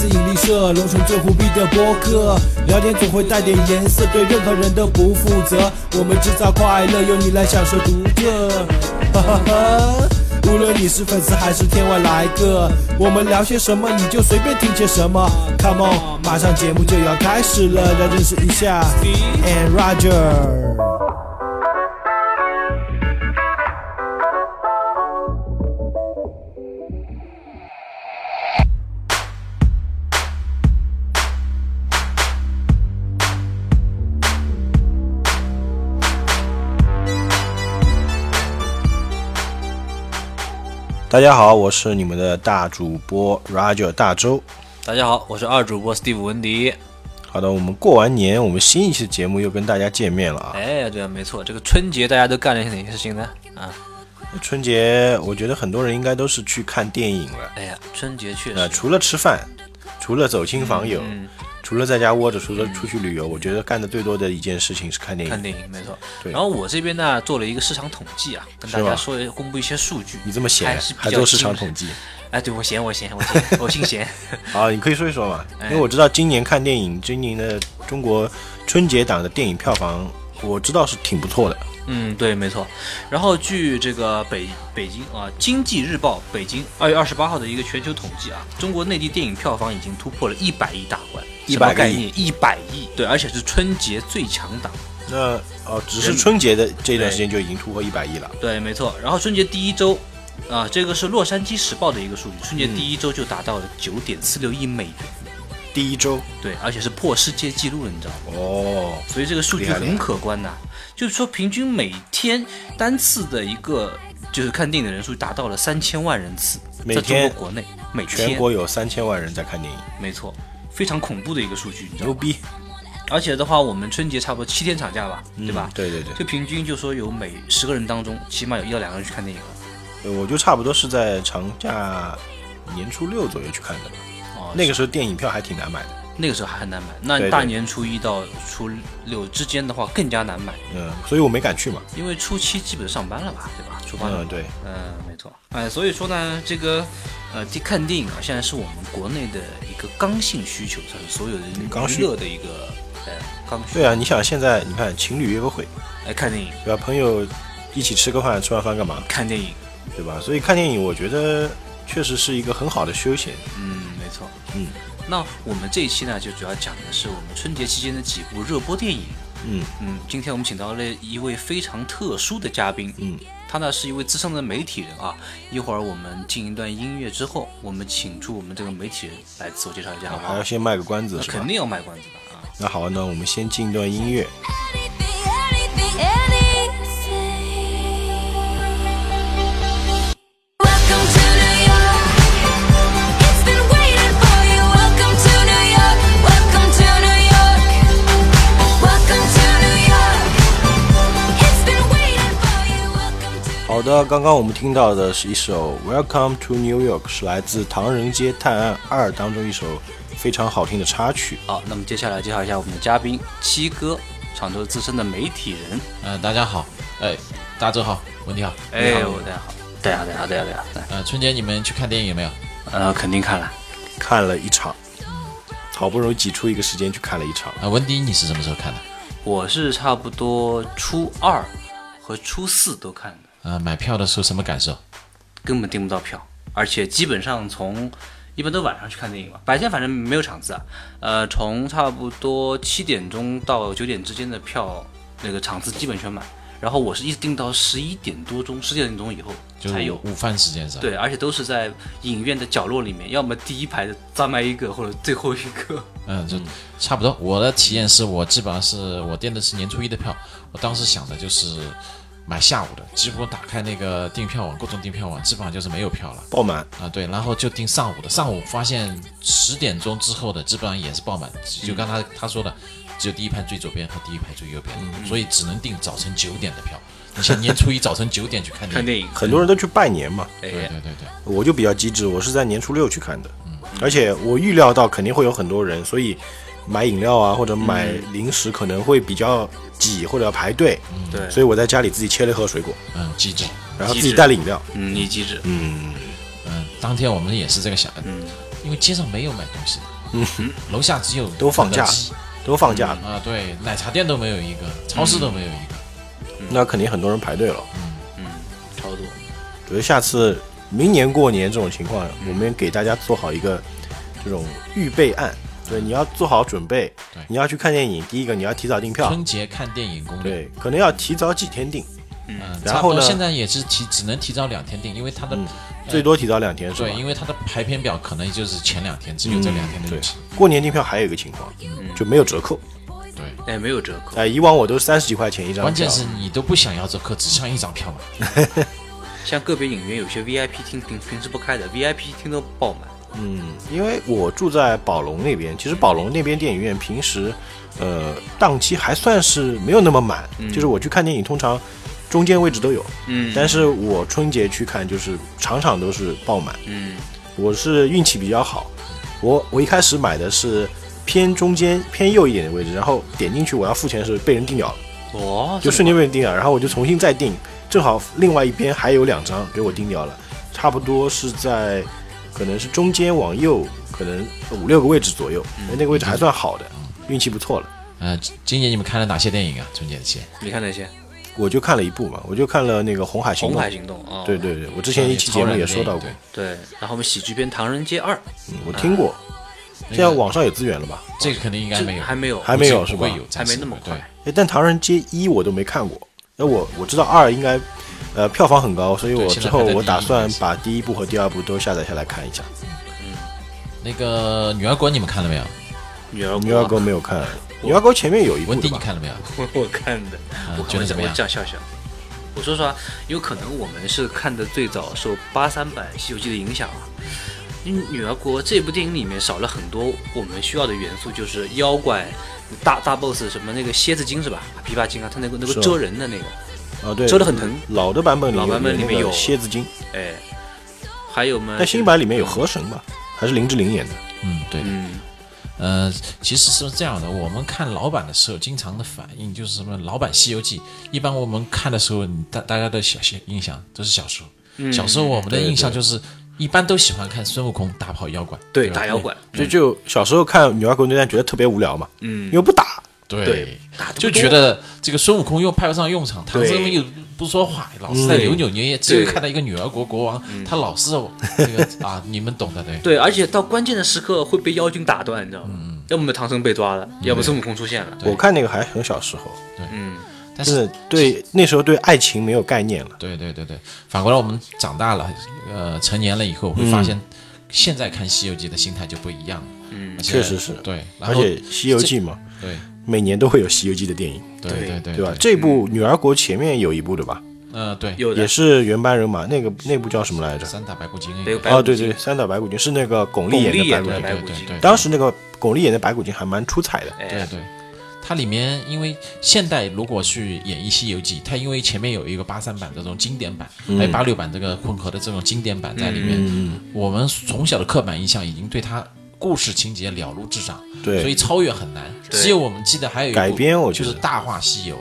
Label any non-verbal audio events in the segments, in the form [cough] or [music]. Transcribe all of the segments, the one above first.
自引力社，龙城最虎逼的播客，聊天总会带点颜色，对任何人都不负责。我们制造快乐，由你来享受独特。哈哈哈！无论你是粉丝还是天外来客，我们聊些什么你就随便听些什么。Come on，马上节目就要开始了，来认识一下 And Roger。大家好，我是你们的大主播 Roger 大周。大家好，我是二主播 Steve 文迪。好的，我们过完年，我们新一期节目又跟大家见面了啊！哎，对啊，没错，这个春节大家都干了些哪些事情呢？啊，春节我觉得很多人应该都是去看电影了。哎呀，春节确实，呃，除了吃饭，除了走亲访友。除了在家窝着，除了出去旅游，我觉得干的最多的一件事情是看电影。看电影，没错。对。然后我这边呢，做了一个市场统计啊，跟大家说公布一些数据。你这么闲，还做市场统计？哎，对我闲，我闲，我闲，我姓 [laughs] 闲。啊，你可以说一说嘛，因为我知道今年看电影，今年的中国春节档的电影票房，我知道是挺不错的。嗯，对，没错。然后据这个北北京啊，《经济日报》北京二月二十八号的一个全球统计啊，中国内地电影票房已经突破了一百亿大关。一百概念，一百亿，对，而且是春节最强档。那哦，只是春节的这段时间就已经突破一百亿了。对，没错。然后春节第一周，啊，这个是《洛杉矶时报》的一个数据，春节第一周就达到了九点四六亿美元。第一周，对，而且是破世界纪录了，你知道吗？哦，所以这个数据很可观呐。就是说，平均每天单次的一个就是看电影的人数达到了三千万人次，在中国国内，每天全国有三千万人在看电影，没错。非常恐怖的一个数据，你知道牛逼！而且的话，我们春节差不多七天长假吧，对吧？对对对。就平均就说有每十个人当中，起码有一到两个人去看电影了。对，我就差不多是在长假年初六左右去看的吧。哦。那个时候电影票还挺难买的。那个时候还很难买。那大年初一到初六之间的话更加难买。嗯，所以我没敢去嘛。因为初七基本上班了吧，对吧？出发。嗯，对。嗯，没错。哎，所以说呢，这个。呃，看电影啊，现在是我们国内的一个刚性需求，算是所有人娱乐的一个呃刚需。对啊，你想现在你看情侣约个会，来看电影，对吧？朋友一起吃个饭，吃完饭干嘛？看电影，对吧？所以看电影，我觉得确实是一个很好的休闲。嗯，没错。嗯，那我们这一期呢，就主要讲的是我们春节期间的几部热播电影。嗯嗯，今天我们请到了一位非常特殊的嘉宾。嗯。他呢是一位资深的媒体人啊，一会儿我们进一段音乐之后，我们请出我们这个媒体人来自我介绍一下，好不好？还要先卖个关子，肯定要卖关子的啊。那好，那我们先进一段音乐。好的，刚刚我们听到的是一首《Welcome to New York》，是来自《唐人街探案二》当中一首非常好听的插曲。好，那么接下来介绍一下我们的嘉宾七哥，常州资深的媒体人。呃，大家好，哎，大周好，文迪好，哎，大家好，对啊，对啊，对啊，对啊。呃，春节你们去看电影没有？呃，肯定看了，看了一场，好不容易挤出一个时间去看了一场。啊，文迪，你是什么时候看的？我是差不多初二和初四都看的。呃，买票的时候什么感受？根本订不到票，而且基本上从一般都晚上去看电影嘛，白天反正没有场次啊。呃，从差不多七点钟到九点之间的票，那个场次基本全满。然后我是一直订到十一点多钟，十点钟以后才有午饭时间是吧？对，而且都是在影院的角落里面，要么第一排的站卖一个，或者最后一个。嗯，就差不多。我的体验是我基本上是我订的是年初一的票，我当时想的就是。买下午的，几乎打开那个订票网，各种订票网，基本上就是没有票了，爆满啊！对，然后就订上午的，上午发现十点钟之后的基本上也是爆满，就刚才他说的，只有第一排最左边和第一排最右边，所以只能订早晨九点的票。你像年初一早晨九点去看看电影，很多人都去拜年嘛。对对对对，我就比较机智，我是在年初六去看的，而且我预料到肯定会有很多人，所以。买饮料啊，或者买零食可能会比较挤，或者要排队。对，所以我在家里自己切了一盒水果，嗯，机智，然后自己带了饮料。嗯，你机智。嗯嗯，当天我们也是这个想，嗯，因为街上没有买东西的，楼下只有都放假都放假了，啊，对，奶茶店都没有一个，超市都没有一个。那肯定很多人排队了。嗯嗯超多。我觉得下次明年过年这种情况，我们给大家做好一个这种预备案。对，你要做好准备对。你要去看电影，第一个你要提早订票，春节看电影攻略，对，可能要提早几天订，嗯，然后呢差不多现在也是提只能提早两天订，因为它的嗯最多提早两天是吧对，？因为它的排片表可能就是前两天，只有这两天的对日期。，过年订票还有一个情况，就没有折扣。对，哎，没有折扣。哎，以往我都是三十几块钱一张票，关键是你都不想要折扣，只上一张票嘛。[laughs] [laughs] 像个别影院有些 VIP 厅平平时不开的，VIP 厅都爆满。嗯，因为我住在宝龙那边，其实宝龙那边电影院平时，呃，档期还算是没有那么满，就是我去看电影，通常中间位置都有，嗯但是我春节去看，就是场场都是爆满。嗯，我是运气比较好，我我一开始买的是偏中间偏右一点的位置，然后点进去我要付钱的时被人订掉了，哦，就瞬间被人订掉，然后我就重新再订，正好另外一边还有两张给我订掉了，差不多是在可能是中间往右，可能五六个位置左右，那个位置还算好的，运气不错了。呃，今年你们看了哪些电影啊？春节期你看哪些？我就看了一部嘛，我就看了那个《红海行动》。红海行动啊，对对对，我之前一期节目也说到过，对。然后我们喜剧片《唐人街二》嗯我听过。现在网上有资源了吧？这个肯定应该没有，还没有，还没有是吧还没那么快哎，但《唐人街一》我都没看过，那我我知道二应该，呃，票房很高，所以我之后我打算把第一部和第二部都下载下来看一下。嗯那个女儿国你们看了没有？女儿女儿国没有看，女儿国前面有一部文迪的吧？你看了没有？我我看的，我觉得怎么样样笑笑。我说实话，有可能我们是看的最早受八三版《西游记》的影响啊。因为《女儿国》这部电影里面少了很多我们需要的元素，就是妖怪、大大 boss 什么那个蝎子精是吧？琵琶精啊，他那个那个蛰人的那个，啊，对，蛰得很疼。老的版本里老版本里面有蝎子精，哎，还有嘛？但新版里面有河神吧？还是林志玲演的？嗯，对。嗯，呃，其实是这样的，我们看老版的时候，经常的反应就是什么？老版《西游记》，一般我们看的时候，大大家的小小印象都是小时候。嗯小时候我们的印象就是，一般都喜欢看孙悟空打跑妖怪。对，吧打妖怪，就就小时候看女儿国那段觉得特别无聊嘛，嗯因为不打，对就觉得这个孙悟空又派不上用场，唐僧又不说话，老是在扭扭捏捏，只有看到一个女儿国国王，他老是这个啊，[laughs] 你们懂的，对。对，而且到关键的时刻会被妖精打断，你知道吗？嗯要么唐僧被抓了，要么孙悟空出现了。我看那个还很小时候，对。嗯，但是对那时候对爱情没有概念了。对对对对，反过来我们长大了，呃，成年了以后会嗯。发现，现在看《西游记》的心态就不一样了。嗯。而且确实是。对，然后而且《西游记》嘛，对每年都会有《西游记》的电影，对对对对对吧？这部《女儿国》前面有一部的吧，呃对，有的。也是原班人马，那个那部叫什么来着？三打白骨精那对个，哦，对对，三打白骨精是那个巩俐演的的白骨精。对对对，当时那个巩俐演的白骨精还蛮出彩的。哎，对对，它里面因为现代如果去演绎《西游记》，它因为前面有一个八三版这种经典版，还有八六版这个混合的这种经典版在里面，嗯，我们从小的刻板印象已经对它故事情节了如指掌，对，所以超越很难。对。只有我们记得还有一部改编我觉得。就是《大话西游》。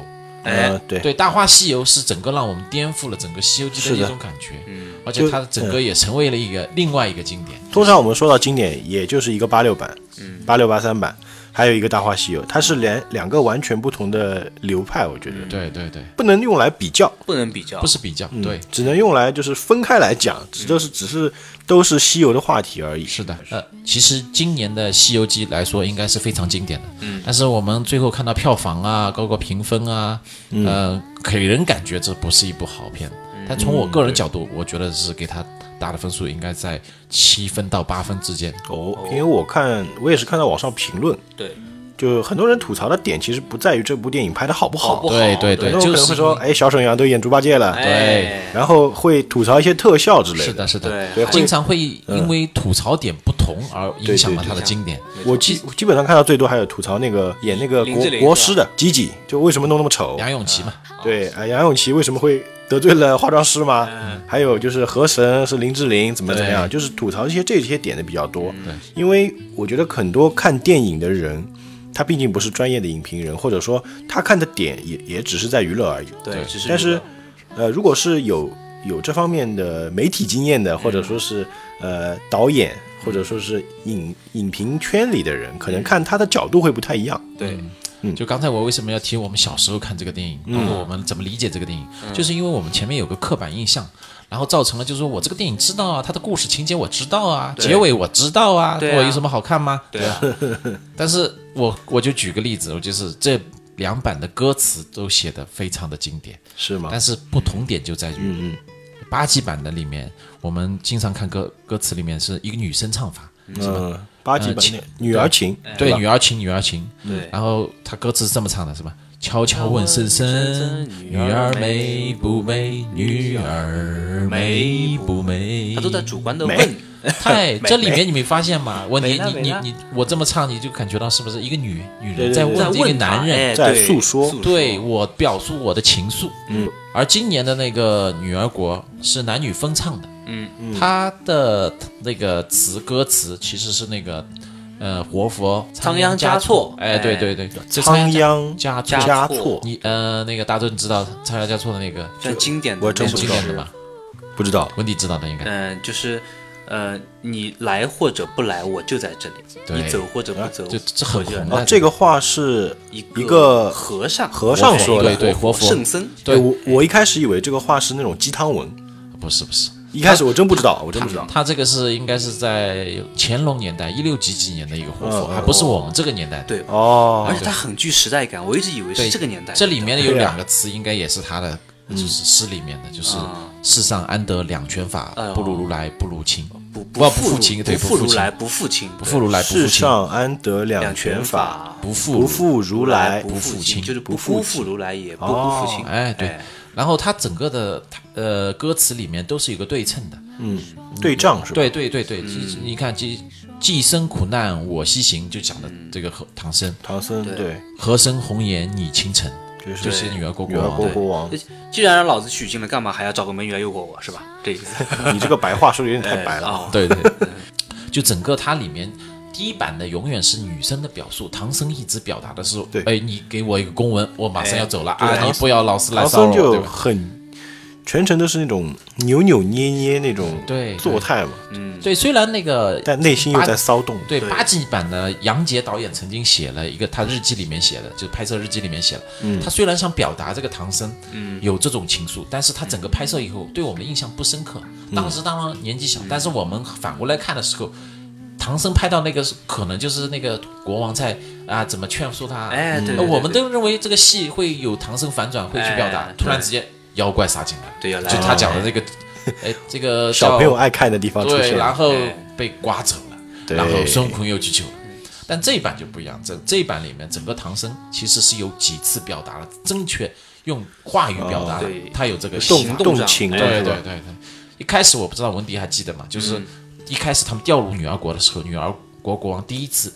哎。呃，对，对，《大话西游》是整个让我们颠覆了整个《西游记》的的。一种感觉，嗯，而且它整个也成为了一个另外一个经典。通常我们说到经典，也就是一个八六版，嗯，八六八三版，还有一个《大话西游》，它是两两个完全不同的流派，我觉得。对对对，不能用来比较，不能比较，不是比较，对，只能用来就是分开来讲，只就是只是都是西游的话题而已。是的，呃，其实今年的《西游记》来说，应该是非常经典的。嗯，但是我们最后看到票房啊，包括评分啊，呃，给人感觉这不是一部好片。但从我个人角度，我觉得是给他打的分数应该在七分到八分之间。哦，因为我看我也是看到网上评论，对，就很多人吐槽的点其实不在于这部电影拍的好不好？对对对很多人可能会说，哎，小沈阳都演猪八戒了，对，然后会吐槽一些特效之类的。是的，是的，对经常会因为吐槽点不同而影响了对对它的经典。我基基本上看到最多还有吐槽那个演那个国国师的吉吉，就为什么弄那么丑？杨永琪嘛，对，啊，杨永琪为什么会得罪了化妆师吗？嗯还有就是河神是林志玲，怎么怎么样？就是吐槽一些这些点的比较多。嗯对，因为我觉得很多看电影的人，他毕竟不是专业的影评人，或者说他看的点也也只是在娱乐而已。对，只是但是，呃，如果是有有这方面的媒体经验的，或者说是呃导演或或者说是影影评圈里的人，可能看他的角度会不太一样。对，就刚才我为什么要提我们小时候看这个电影，包括我们怎么理解这个电影，就是因为我们前面有个刻板印象，然后造成了就是说我这个电影知道啊，它的故事情节我知道啊，结尾我知道啊，我有什么好看吗？对啊，但是我我就举个例子，我就是这两版的歌词都写的非常的经典，是吗？但是不同点就在于，嗯八级版的里面，我们经常看歌歌词里面是一个女生唱法，嗯，八级版呃那女儿情，对，女儿情，女儿情，对然后他歌词是这么唱的，是吧？悄悄问深深，女儿美不美？女儿美不美？他都在主观的问，[laughs] 太这里面你没发现吗？我你你你你我这么唱，你就感觉到是不是一个女女人在问这个男人？在诉说对我表述我的情愫。嗯，而今年的那个《女儿国》是男女分唱的，嗯，他的那个词歌词其实是那个呃活佛仓央嘉措。哎，对对对，这仓央嘉嘉措。你呃那个大尊知道仓央嘉措的那个？算经典的，我真不知道。很经典的吧？不知道。文迪知道的应该。嗯，就是呃，你来或者不来，我就在这里；你走或者不走，这这很红的，哦这个话是一一个和尚，和尚说的。对对活佛。圣僧，对我我一开始以为这个话是那种鸡汤文，不是不是，一开始我真不知道，我真不知道。他这个是应该是在乾隆年代一六几几年的一个活佛，还不是我们这个年代的。对，哦而且它很具时代感，我一直以为是这个年代。这里面有两个词，应该也是他的，就是诗里面的，就是啊“世上安得两全法不如如来不如亲，不不不负亲对不如来，不负亲，不负如来不负上安得两两全全法，不负不负如来不不负亲就是不辜负如来，也不哦辜负亲。哎对。然后它整个的呃歌词里面都是有个对称的，嗯，对仗是吧？对对对对，既你看既既生苦难我西行，就讲的这个和唐僧，唐僧对对，和生红颜你倾城，就是就是女儿国国王的。国国王，既然让老子取经了，干嘛还要找个美女来诱惑我，是吧？这意思。你这个白话说的有点太白了。[laughs] 哦对对，就整个它里面第一版的永远是女生的表述，唐僧一直表达的是，对哎，你给我一个公文，我马上要走了对啊，你不要老是来唐骚扰我，僧就对吧？很全程都是那种扭扭捏捏那种对作态嘛，嗯，对，虽然那个但内心又在骚动。对对八 G 版的杨洁导演曾经写了一个，他日记里面写的，就是拍摄日记里面写了，嗯他虽然想表达这个唐僧，嗯有这种情愫，但是他整个拍摄以后对我们的印象不深刻。嗯当时当然年纪小，但是我们反过来看的时候。唐僧拍到那个可能就是那个国王在啊怎么劝说他，哎对我们都认为这个戏会有唐僧反转，会去表达哎，突然对之间妖怪杀进来，对要来就他讲的这个，哎。这个 [laughs] 小朋友爱看的地方出对，现了，然后哎。被刮走了，对。然后孙悟空又去救了。但这一版就不一样，这这一版里面整个唐僧其实是有几次表达了正确用话语表达了哦，他有这个动行动上动情，对？对对对。一开始我不知道文迪还记得吗？就是一开始他们掉入女儿国的时候，女儿国国王第一次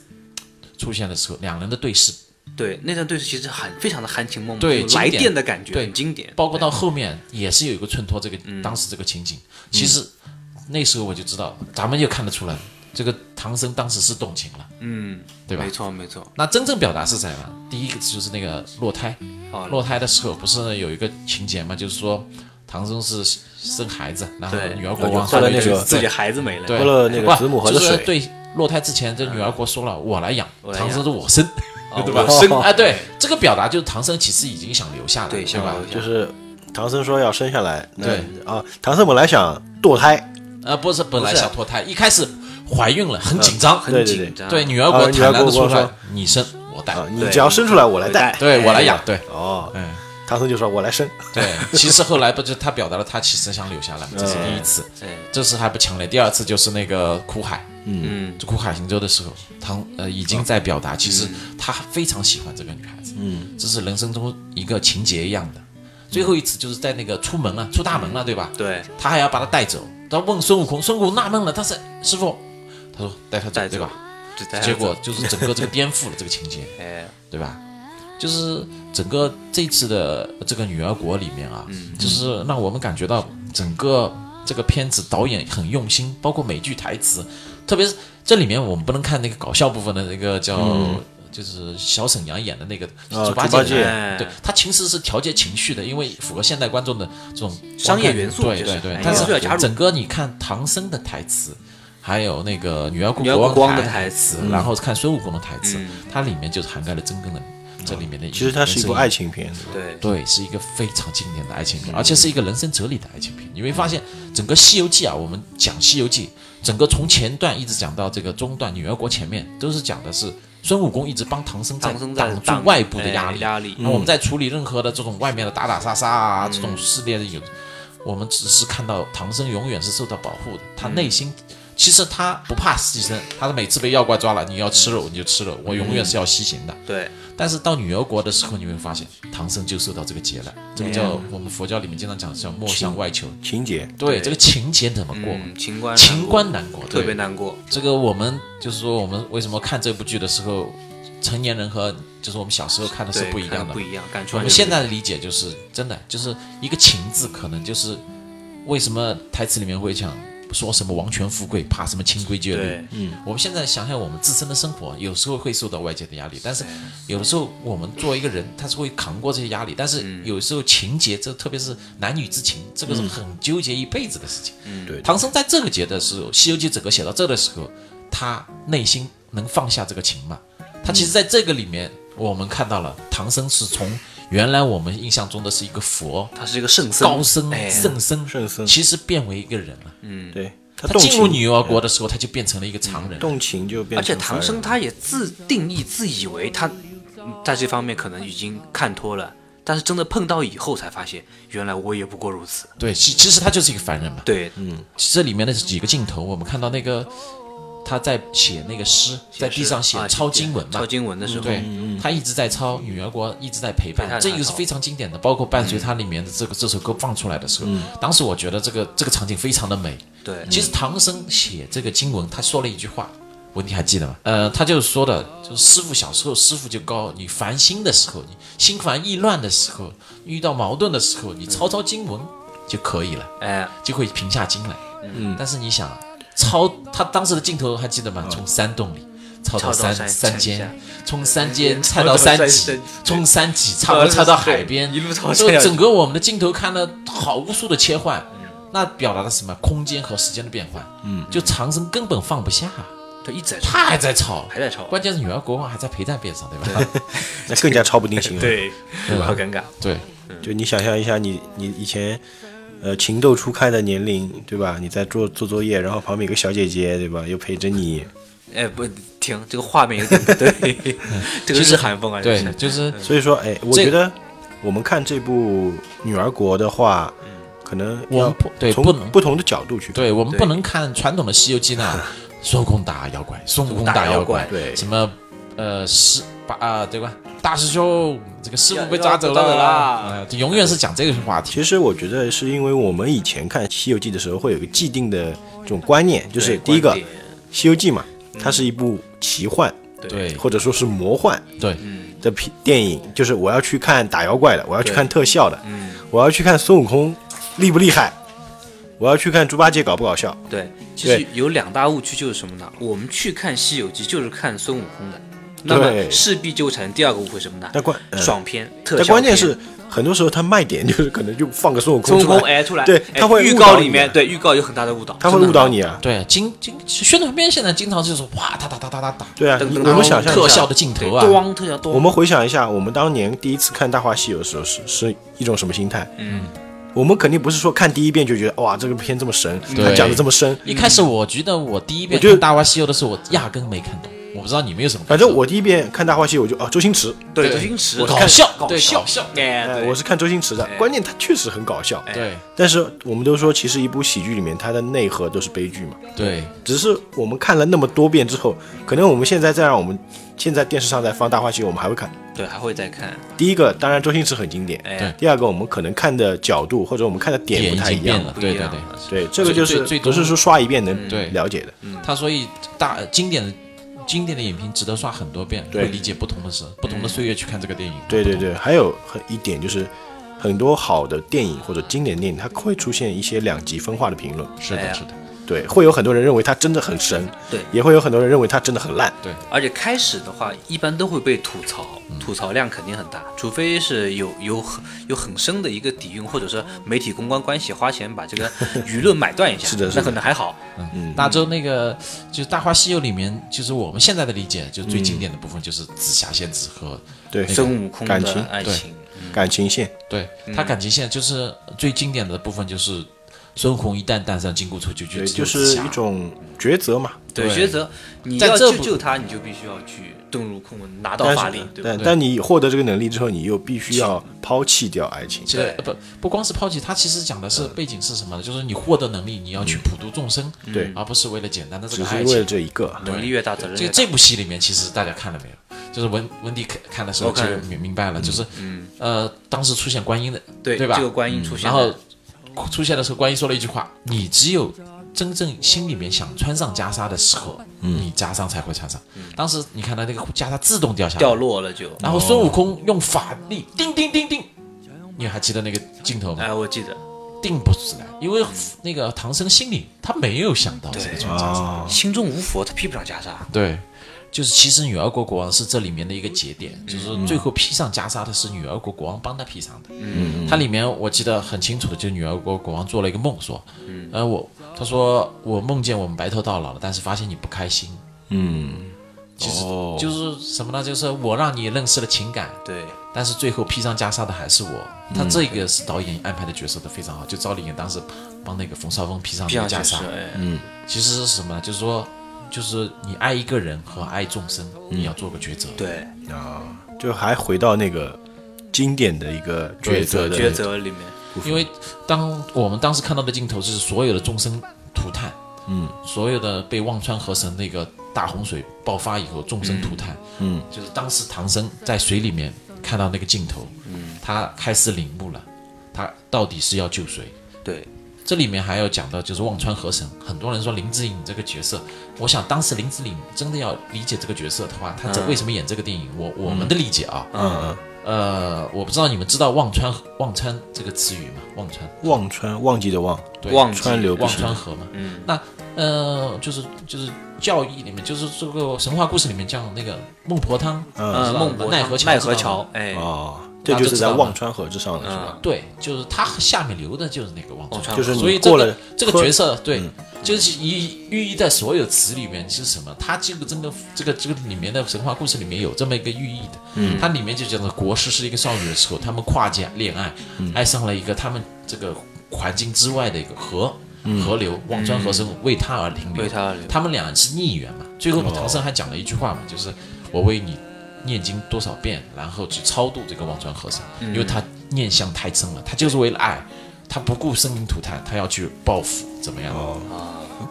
出现的时候，两人的对视，对，那段对视其实很非常的含情脉脉，对来电的感觉，对很经典。包括到后面也是有一个衬托这个当时这个情景。其实那时候我就知道，咱们就看得出来，这个唐僧当时是动情了，嗯，对吧没？错没错。那真正表达是在哪？第一个就是那个落胎，哦，落胎的时候不是有一个情节嘛？就是说唐僧是生孩子，然后女儿国王后来那个还有一自己孩子没了，对。喝了那个子母河的水。就是对落胎之前，这女儿国说了我来养，唐僧是我生，哦对吧？我生哎，对，这个表达就是唐僧其实已经想留下来，对对吧？想留下就是唐僧说要生下来，对。啊，唐僧本来想堕胎，啊，不是，本来想堕胎，一开始怀孕了，很紧张，很紧张。对，女儿国啊女儿坦然的说出来国国说，你生我带，啊，你只要生出来我来带，对我来养，对，哦，嗯。唐僧就说我来生，对，其实后来不就他表达了他其实想留下来，这是第一次，哎，这次还不强烈。第二次就是那个苦海，嗯，就苦海行舟的时候，唐呃已经在表达，其实他非常喜欢这个女孩子，嗯，这是人生中一个情节一样的。最后一次就是在那个出门了，出大门了，对吧？对，他还要把她带走，他问孙悟空，孙悟空纳闷了，他说师傅，他说带她走，对吧？结果就是整个这个颠覆了这个情节，[laughs] 哎，对吧？就是整个这次的这个女儿国里面啊，就是让我们感觉到整个这个片子导演很用心，包括每句台词，特别是这里面我们不能看那个搞笑部分的那个叫。就是小沈阳演的那个啊猪八戒。对他其实是调节情绪的，因为符合现代观众的这种商业元素就是对对对哎，但是整个你看唐僧的台词，还有那个女儿国国王王的台台词。然后看孙悟空的台词嗯，它里面就是涵盖了真正的这里面的。其实它是一部爱。情片，对，对，是一个非常经典的爱情片，而且是一个人生哲理的爱情片。你会发现，整个《西游记》啊，我们讲《西游记》，整个从前段一直讲到这个中段，女儿国前面都是讲的是孙悟空一直帮唐僧在挡住外部的哎压力。压力，那我们在处理任何的这种外面的打打杀杀啊，这嗯种撕裂的有，我们只是看到唐僧永远是受到保护的，他嗯内心。其实他不怕牺牲，他是每次被妖怪抓了，你要吃肉你就吃肉，我永远是要西行的。对，但是到女儿国的时候，你会发现唐僧就受到这个劫了，这个叫我们佛教里面经常讲叫莫向外求。情劫对，这个情劫怎么过？嗯，情关情关难过，特别难过，这个我们就是说，我们为什么看这部剧的时候，成年人和就是我们小时候看的是不一样的不。一样，感触我们现在的理解就是真的，就是一个情字，可能就是为什么台词里面会讲说什么王权富贵，怕什么清规戒律。嗯我们现在想想我们自身的生活，有时候会受到外界的压力，但是有的时候我们作为一个人，他是会扛过这些压力，但是有时候情节，这特别是男女之情，这个是很纠结一辈子的事情。对唐僧在这个节的时候，《西游记》整个写到这的时候，他内心能放下这个情吗？他其实在这个里面，我们看到了唐僧是从原来我们印象中的是一个佛他是一个圣僧，高僧哎圣僧，圣僧其实变为一个人了。嗯对他进入情女儿国的时候，他就变成了一个常人。动情就变而且唐僧他也自定义、自以为他嗯在这方面可能已经看脱了，但是真的碰到以后才发现，原来我也不过如此。对，其其实他就是一个凡人嘛。对，嗯这里面的几个镜头，我们看到那个他在写那个诗，在地上写啊抄经文嘛抄。经文的时候，对，他一直在抄，女儿国一直在陪伴这个是非常经典的。包括伴随他里面的这个这首歌放出来的时候，当时我觉得这个这个场景非常的美。对，其实唐僧写这个经文，他说了一句话，文你还记得吗？呃，他就是说的，就是师傅小时候，师傅就告你烦心的时候，你心烦意乱的时候，遇到矛盾的时候，你抄抄经文就可以了，哎，就会平下心来。嗯，但是你想，抄他当时的镜头还记得吗？从山洞里。抄到山山山间，从山间抄拆到到山脊 [laughs] 从山脊差不多拆到海边，一路抄就整个我们的镜头看了好无数的切换，那表达的是什么？空间和时间的变换。嗯，就长生根本放不下，他，一直在他还在吵，还在抄，关键是女儿国王还在陪在边上，对吧？[laughs] 那更加抄不定型了。对，好尴尬。对，就你想象一下你，你以前，呃，情窦初开的年龄，对吧？你在做做作业，然后旁边有个小姐姐，对吧？又陪着你，哎，不停，这个画面有点不对，[laughs] 这个是韩风啊，对，就是所以说，哎，我觉得我们看这部《女儿国》的话，可能我们不对从不能不同的角度去。对我们不能看传统的《西游记》那，[laughs] 孙悟空打妖怪，孙悟空打妖怪，对什么呃师八啊对吧？大师兄，这个师傅被抓走了。啦。永远是讲这个话题。其实我觉得是因为我们以前看《西游记》的时候，会有一个既定的这种观念，就是第一个《西游记》嘛，它是一部奇幻对。或者说是魔幻对，的片电影，就是我要去看打妖怪的，我要去看特效的，嗯，我要去看孙悟空厉不厉害，我要去看猪八戒搞不搞笑。对，其实有两大误区，就是什么呢？我们去看《西游记》就是看孙悟空的，那么势必就产生第二个误会什么呢？但关呃爽片、特但效片。关键是，很多时候它卖点就是可能就放个孙悟空孙悟出来，空哎出来，对哎他会预告里面啊对预告有很大的误导，它会误导你啊。对，经经宣传片现在经常就是哇哒哒哒哒哒哒，对啊，我们想象一下。特效的镜头啊，咣特效咣，我们回想一下，我们当年第一次看《大话西游》的时候是是一种什么心态？嗯，我们肯定不是说看第一遍就觉得哇这个片这么神，对。他讲的这么深。一开始我觉得我第一遍我觉得看《大话西游》的时候，我压根没看懂，我不知道你们有什么反。正我第一遍看《大话西游》我就哦周星驰，对对周星驰我看搞笑，搞笑。笑，哎，我是看周星驰的，关键他确实很搞笑。对。但是我们都说，其实一部喜剧里面它的内核都是悲剧嘛。对。只是我们看了那么多遍之后，可能我们现在再让我们现在电视上在放《大话西游》，我们还会看。对还会再看，第一个，当然周星驰很经典；哎，对第二个，我们可能看的角度或者我们看的点不太一样。对对对。对，这个就是最最多不是说刷一遍能对。了解的。他所以大经典的经典的影评值得刷很多遍，会理解不同的事，不同的岁月去看这个电影。对对对，还有很一点就是，很多好的电影或者经典电影，它会出现一些两极分化的评论。是的，是的，对，会有很多人认为它真的很神，对。也会有很多人认为它真的很烂。对而且开始的话，一般都会被吐槽，嗯。吐槽量肯定很大，除非是有有很有很深的一个底蕴，或者说媒体公关关系花钱把这个 [laughs] 舆论买断一下，是的是的那可能还好。大周那个就是《大话西游》里面，就是我们现在的理解，就最经典的部分就是紫霞仙子和对，孙悟空感情的爱情，感情线，对他感情线，就是最经典的部分就是孙悟空一旦带上紧箍咒就对，就就是一种抉择嘛。对，抉择你要在这部救救他，你就必须要去遁入空门，拿到法力，对吧但？但你获得这个能力之后，你又必须要抛弃掉爱情。这个呃不不光是抛弃，他其实讲的是背景是什么呢？就是你获得能力，你要去普度众生，对而不是为了简单的这个爱只是为了。这一个，能力越大，责任。这这部戏里面，其实大家看了没有？就是文文迪看看的时候就明明白了，就是呃，当时出现观音的，对对吧？这个观音出现然，后出现的时候，观音说了一句话：“你只有真正心里面想穿上袈裟的时候，你袈裟才会穿上。”当时你看到那个袈裟自动掉下来，掉落了就。然后孙悟空用法力叮叮叮叮，你还记得那个镜头吗？哎，我记得定不出来，因为那个唐僧心里他没有想到这个穿袈裟。心中无佛，他披不上袈裟。对，就是其实女儿国国王是这里面的一个节点，就是最后披上袈裟的是女儿国国王帮他披上的。嗯，它里面我记得很清楚的，就是女儿国国王做了一个梦，说，嗯，呃，我他说我梦见我们白头到老了，但是发现你不开心。嗯，其实哦就是什么呢？就是我让你认识了情感，对，但是最后披上袈裟的还是我。他这个是导演安排的角色都非常好，就赵丽颖当时帮那个冯绍峰披上披那个袈裟，上去是哎，其实是什么呢？就是说，就是你爱一个人和爱众生，你要做个抉择。对，啊，就还回到那个经典的一个抉择的抉择里面，因为当我们当时看到的镜头是所有的众生涂炭，嗯，所有的被忘川河神那个大洪水爆发以后，众生涂炭，嗯，就是当时唐僧在水里面看到那个镜头，嗯，他开始领悟了，他到底是要救谁？对，这里面还要讲到就是忘川河神，很多人说林志颖这个角色，我想当时林志颖真的要理解这个角色的话，他为什么演这个电影？我我们的理解啊，嗯嗯。呃，我不知道你们知道忘川忘川这个词语吗？忘川。嗯，忘川忘记的忘，对忘川流忘川河嘛。嗯，那呃，就是就是教义里面，就是这个神话故事里面讲那个孟婆汤，嗯。嗯，孟婆奈何桥奈何桥，哎，哦，这就是在忘川河之上的是吧？对，就是它下面流的就是那个忘川河。就是所以这个这个角色，对，就是寓寓意在所有词里面是什么？它这个真的这个这个里面的神话故事里面有这么一个寓意的。嗯，它里面就讲的国师是一个少女的时候，他们跨界恋爱，爱上了一个他们这个环境之外的一个河。河流忘川河是为他而停留，为他而流他们俩是逆缘嘛。最后唐僧还讲了一句话嘛，就是我为你念经多少遍，然后去超度这个忘川河神，因为他念想太深了，他就是为了爱，他不顾生灵涂炭，他要去报复，怎么样？哦，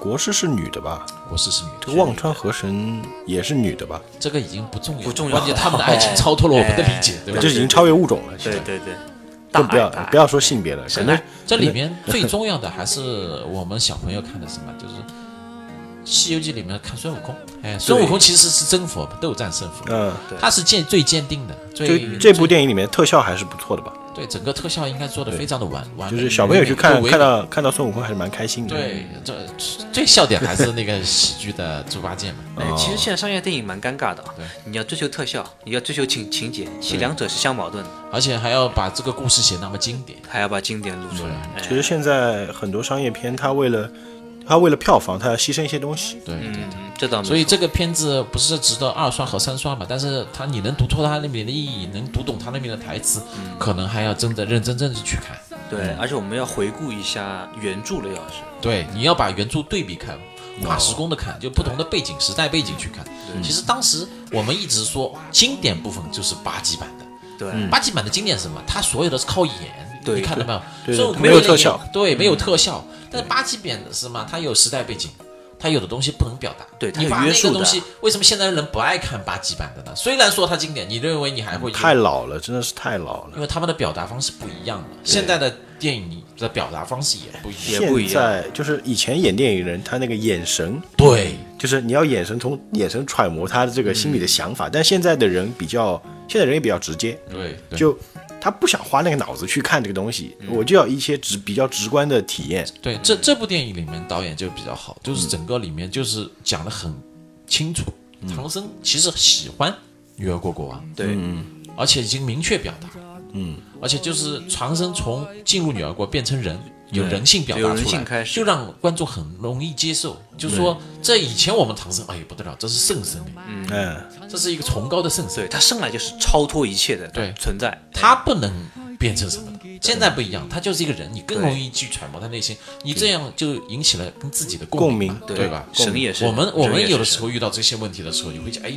国师是女的吧？国师是女的，这忘川河神也是女的吧？这个已经不重要，不重要关键他们的爱情超脱了我们的理解，对吧？这已经超越物种了。对对对，更不要不要说性别了，可能这里面 [laughs] 最重要的还是我们小朋友看的什么，就是《西游记》里面看孙悟空，哎，孙悟空其实是真佛，斗战胜佛，嗯，他是坚最坚定的，这最这部电影里面特效还是不错的吧？对整个特效应该做的非常的完完美，就是小朋友去看看到看到孙悟空还是蛮开心的。对，这最笑点还是那个喜剧的猪八戒嘛。哎，其实现在商业电影蛮尴尬的。啊对，你要追求特效，你要追求情情节，其两者是相矛盾的，而且还要把这个故事写那么经典。还要把经典录出来。哎。其实现在很多商业片，它为了它为了票房，他要牺牲一些东西。对对这倒没所以这个片子不是值得二刷和三刷嘛？但是他你能读透他那边的意义，能读懂他那边的台词，可能还要真的认真真的去看。对，而且我们要回顾一下原著了，要是对，你要把原著对比看，跨时空的看，就不同的背景、时代背景去看。其实当时我们一直说经典部分就是八级版的，对，八级版的经典是什么？它所有的是靠演，对你看到没有？对对孙悟空没有特效，对，没有特效。但是八级版的是什么？它有时代背景，它有的东西不能表达。对它你把有约束的那个东西，为什么现在的人不爱看八级版的呢？虽然说它经典，你认为你还会太老了，真的是太老了因。为他们的表达方式不一样了。现在的电影的表达方式也不一样。也不一样现在就是以前演电影人，他那个眼神，对，就是你要眼神从眼神揣摩他的这个心里的想法。但现在的人比较，现在人也比较直接，对，对就他不想花那个脑子去看这个东西，我就要一些直比较直观的体验。对，这这部电影里面导演就比较好，就是整个里面就是讲的很清楚，唐僧其实喜欢女儿国国王，对，而且已经明确表达，嗯，而且就是唐僧从进入女儿国变成人，有人性表达有人出来，性开始。就让观众很容易接受。就是说，在以前我们唐僧，哎呀不得了，这是圣僧。哎，嗯，这是一个崇高的圣僧对，他生来就是超脱一切的对。存在，他不能变成什么的。现在不一样，他就是一个人，你更容易去揣摩他内心，你这样就引起了跟自己的共鸣鸣，对。对吧？神也是我们我们有的时候遇到这些问题的时候，你会讲，哎，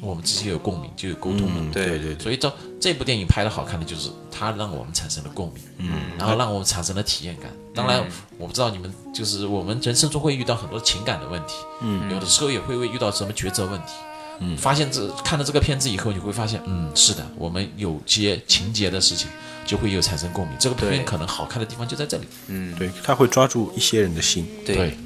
我们之间有共鸣，就有沟通了。对对对，所以这这部电影拍的好看的就是它让我们产生了共鸣，嗯，然后让我们产生了体验感。当然，我不知道你们就是我们人生中会遇到很多情感的问题，嗯，有的时候也会遇到什么抉择问题。嗯，发现这看了这个片子以后，你会发现，嗯，是的，我们有些情节的事情就会有产生共鸣。这个片可能好看的地方就在这里。嗯对，他会抓住一些人的心。对。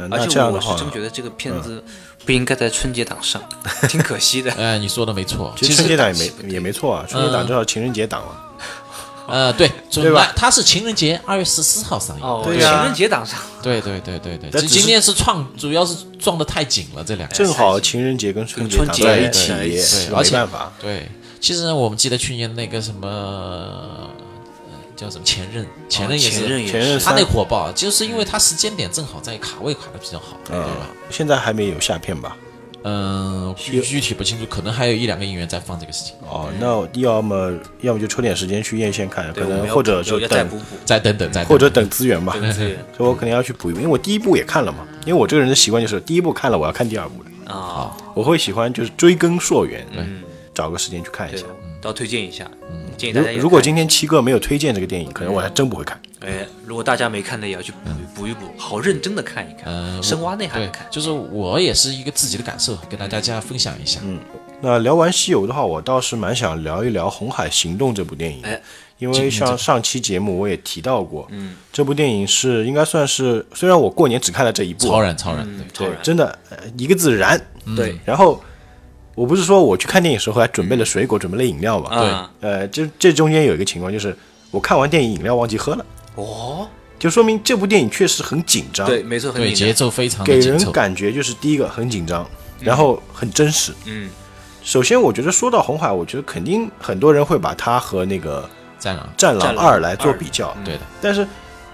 嗯，而且我是真觉得这个片子不应该在春节档上，挺可惜的。[laughs] 哎，你说的没错，其实春节档也没也没错啊，春节档正好情人节档嘛。呃，对，[laughs] 对吧它是情人节二月十四号上映。哦，对呀情人节档上，对对对对对，今天是撞，主要是撞的太紧了，这两个正好情人节跟春节档春节在一起，对而办法。对，其实我们记得去年那个什么，呃叫什么前任，前任也是，前任也是，他那火爆，就是因为他时间点正好在卡位卡的比较好，对嗯吧？，现在还没有下片吧？嗯，具具体不清楚，可能还有一两个影院在放这个事情，哦，那要么要么就抽点时间去院线看，可能或者要就等再补补。再等等再等或者等资源吧。所以我肯定要去补一部，因为我第一部也看了嘛。因为我这个人的习惯就是第一部看了，我要看第二部的。啊，我会喜欢就是追根溯源，嗯，找个时间去看一对下。，要推荐一下，建议大如家如果今天七哥没有推荐这个电影，可能我还真不会看。哎，如果大家没看的，也要去补补一补，好认真的看一看，嗯，深挖内涵的看，。就是我也是一个自己的感受，跟大家分享一下。嗯那聊完西游的话，我倒是蛮想聊一聊《红海行动》这部电影。哎，因为像上期节目我也提到过，嗯，这部电影是应该算是，虽然我过年只看了这一部，超燃超然，对，超然，真的呃一个字燃。对，然后我不是说我去看电影的时候还准备了水果，准备了饮料嘛？对，呃，这这中间有一个情况就是，我看完电影饮料忘记喝了，哦，就说明这部电影确实很紧张，对，，没错，很对，紧张。节奏非常给人凑。感觉就是第一个很紧张，然后很真实。嗯，首先，我觉得说到红海，我觉得肯定很多人会把它和那个战狼，《战狼战狼二》来做二比较，对的，但是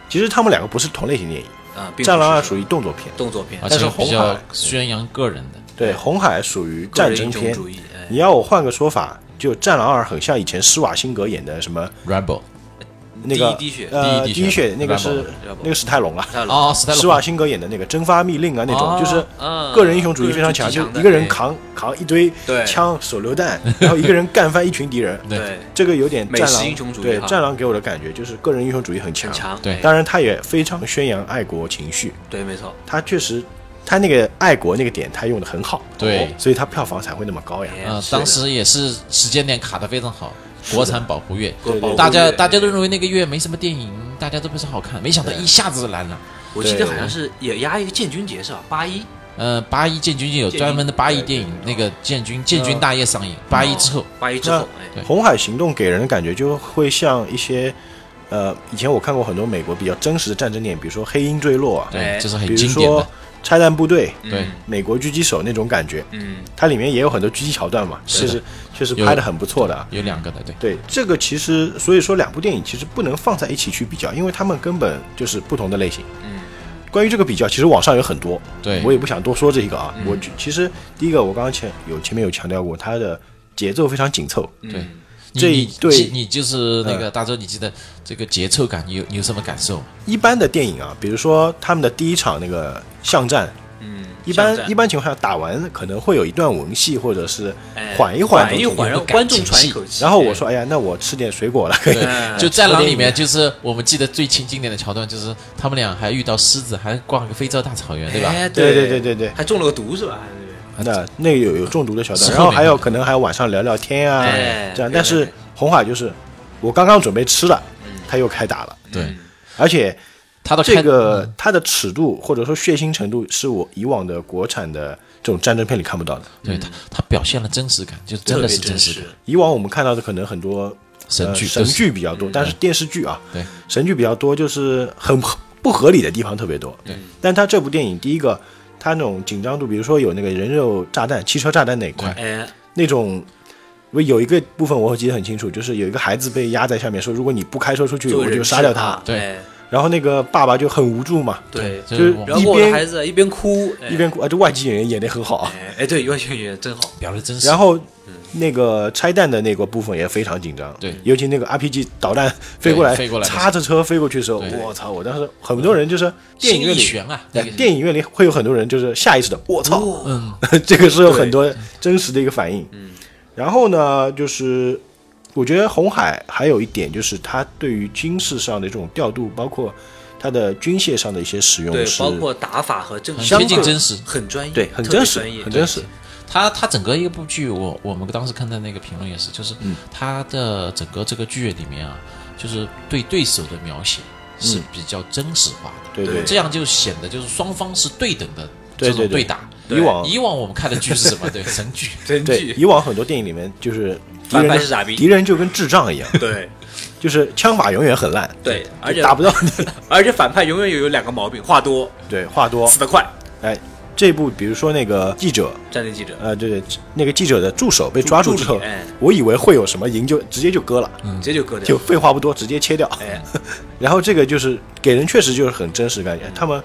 其实他们两个不是同类型电影，啊，《并战狼二》属于动作片，动作片。而，但是且比较红海宣扬个人的。对，《红海》属于战争片。你要我换个说法，就《战狼二》很像以前施瓦辛格演的什么 Rambo 那个第一滴血。呃，第一滴血。那个是那个史泰龙啊，史泰龙施瓦辛格演的那个《蒸发密令》啊那种，哦就是嗯个人英雄主义非常强，就一个人哎扛扛一堆枪、手榴弹，[laughs] 然后一个人干翻一群敌人。对。对这个有点战狼英雄主义对战狼给我的感觉就是个人英雄主义很强。强，对。哎当然，他也非常宣扬爱国情绪，对，没错，他确实他那个爱国那个点他用的很好，对。所以他票房才会那么高呀。嗯，哎是的。当时也是时间点卡的非常好，国产保护月，对对大家大家都认为那个月没什么电影，大家都不是好看，没想到一下子来了。我记得好像是也压一个建军节是吧？八一？呃，八一建军节有专门的八一电影，那个建军建军大业上映，八一之后，八一之后，红海行动给人的感觉就会像一些，呃，以前我看过很多美国比较真实的战争电影，比如说《黑鹰坠落》啊，对，哎。这是很比如说经典的，《拆弹部队》、对。嗯美国狙击手那种感觉，嗯，它里面也有很多狙击桥段嘛，是的。确实确实拍的很不错的啊。有两个的，对，对这个其实，所以说两部电影其实不能放在一起去比较，因为他们根本就是不同的类型。嗯，关于这个比较，其实网上有很多，对。我也不想多说这一个啊。我觉其实第一个，我刚刚前有前面有强调过，它的节奏非常紧凑，对。嗯这你你对你就是那个大周，你记得这个节奏感，你有你有什么感受？一般的电影啊，比如说他们的第一场那个巷战，嗯，一般一般情况下打完可能会有一段文戏，或者是哎缓一缓缓一缓，让观众喘一口气。然后我说，哎呀，那我吃点水果了，可以。哎，[laughs] 就《战狼》里面，就是我们记得最清经典的桥段，就是他们俩还遇到狮子，还逛了个非洲大草原，对吧？对对对对对还中了个毒是吧？那那有有中毒的小段，然后还有可能还有晚上聊聊天啊，哎这样。但是红海就是我刚刚准备吃了，他又开打了，对，嗯而且他的这个他的尺度或者说血腥程度是我以往的国产的这种战争片里看不到的。对他他表现了真实感，就真的真实。以往我们看到的可能很多呃神神剧都是剧比较多，但是电视剧啊，对神剧比较多，就是很不合理的地方特别多。对，但他这部电影第一个，他那种紧张度，比如说有那个人肉炸弹、汽车炸弹那一块，哎，那种。我有一个部分我记得很清楚，就是有一个孩子被压在下面，说如果你不开车出去，我就杀掉他。对哎然后那个爸爸就很无助嘛，对，就是然后我一边的孩子一边哭哎一边哭啊，这外籍演员演的很好啊。哎哎，对，外籍演员真好，表的真实。然后那个拆弹的那个部分也非常紧张，对尤其那个 RPG 导弹飞过来，飞过来的时候擦着车飞过去的时候，我操！我当时很多人就是电影院里，电影院里会有很多人就是下意识的我操，嗯，[laughs] 这个是有很多真实的一个反应。嗯，然后呢，就是我觉得红海还有一点就是它对于军事上的这种调度，包括它的军械上的一些使用对，包括打法和正很相近真实。很专业，对很真实，很真实。他他整个一部剧，我我们当时看的那个评论也是，就是嗯他的整个这个剧里面啊，就是对对手的描写是嗯比较真实化的，对对，这样就显得就是双方是对等的这种对对对对打。以往以往我们看的剧是什么？对，神剧。[laughs] 神剧，以往很多电影里面就是敌反派是傻逼敌人就跟智障一样，对就是枪法永远很烂，对，而且打不到你。[laughs] 而且反派永远有有两个毛病，话多，对，话多。死得快，哎，这部比如说那个记者，战地记者。呃，对对，那个记者的助手被抓住之后哎，我以为会有什么营救，直接就割了，直接就割掉。就，废话不多，直接切掉。哎，[laughs] 然后这个就是给人确实就是很真实感觉，他们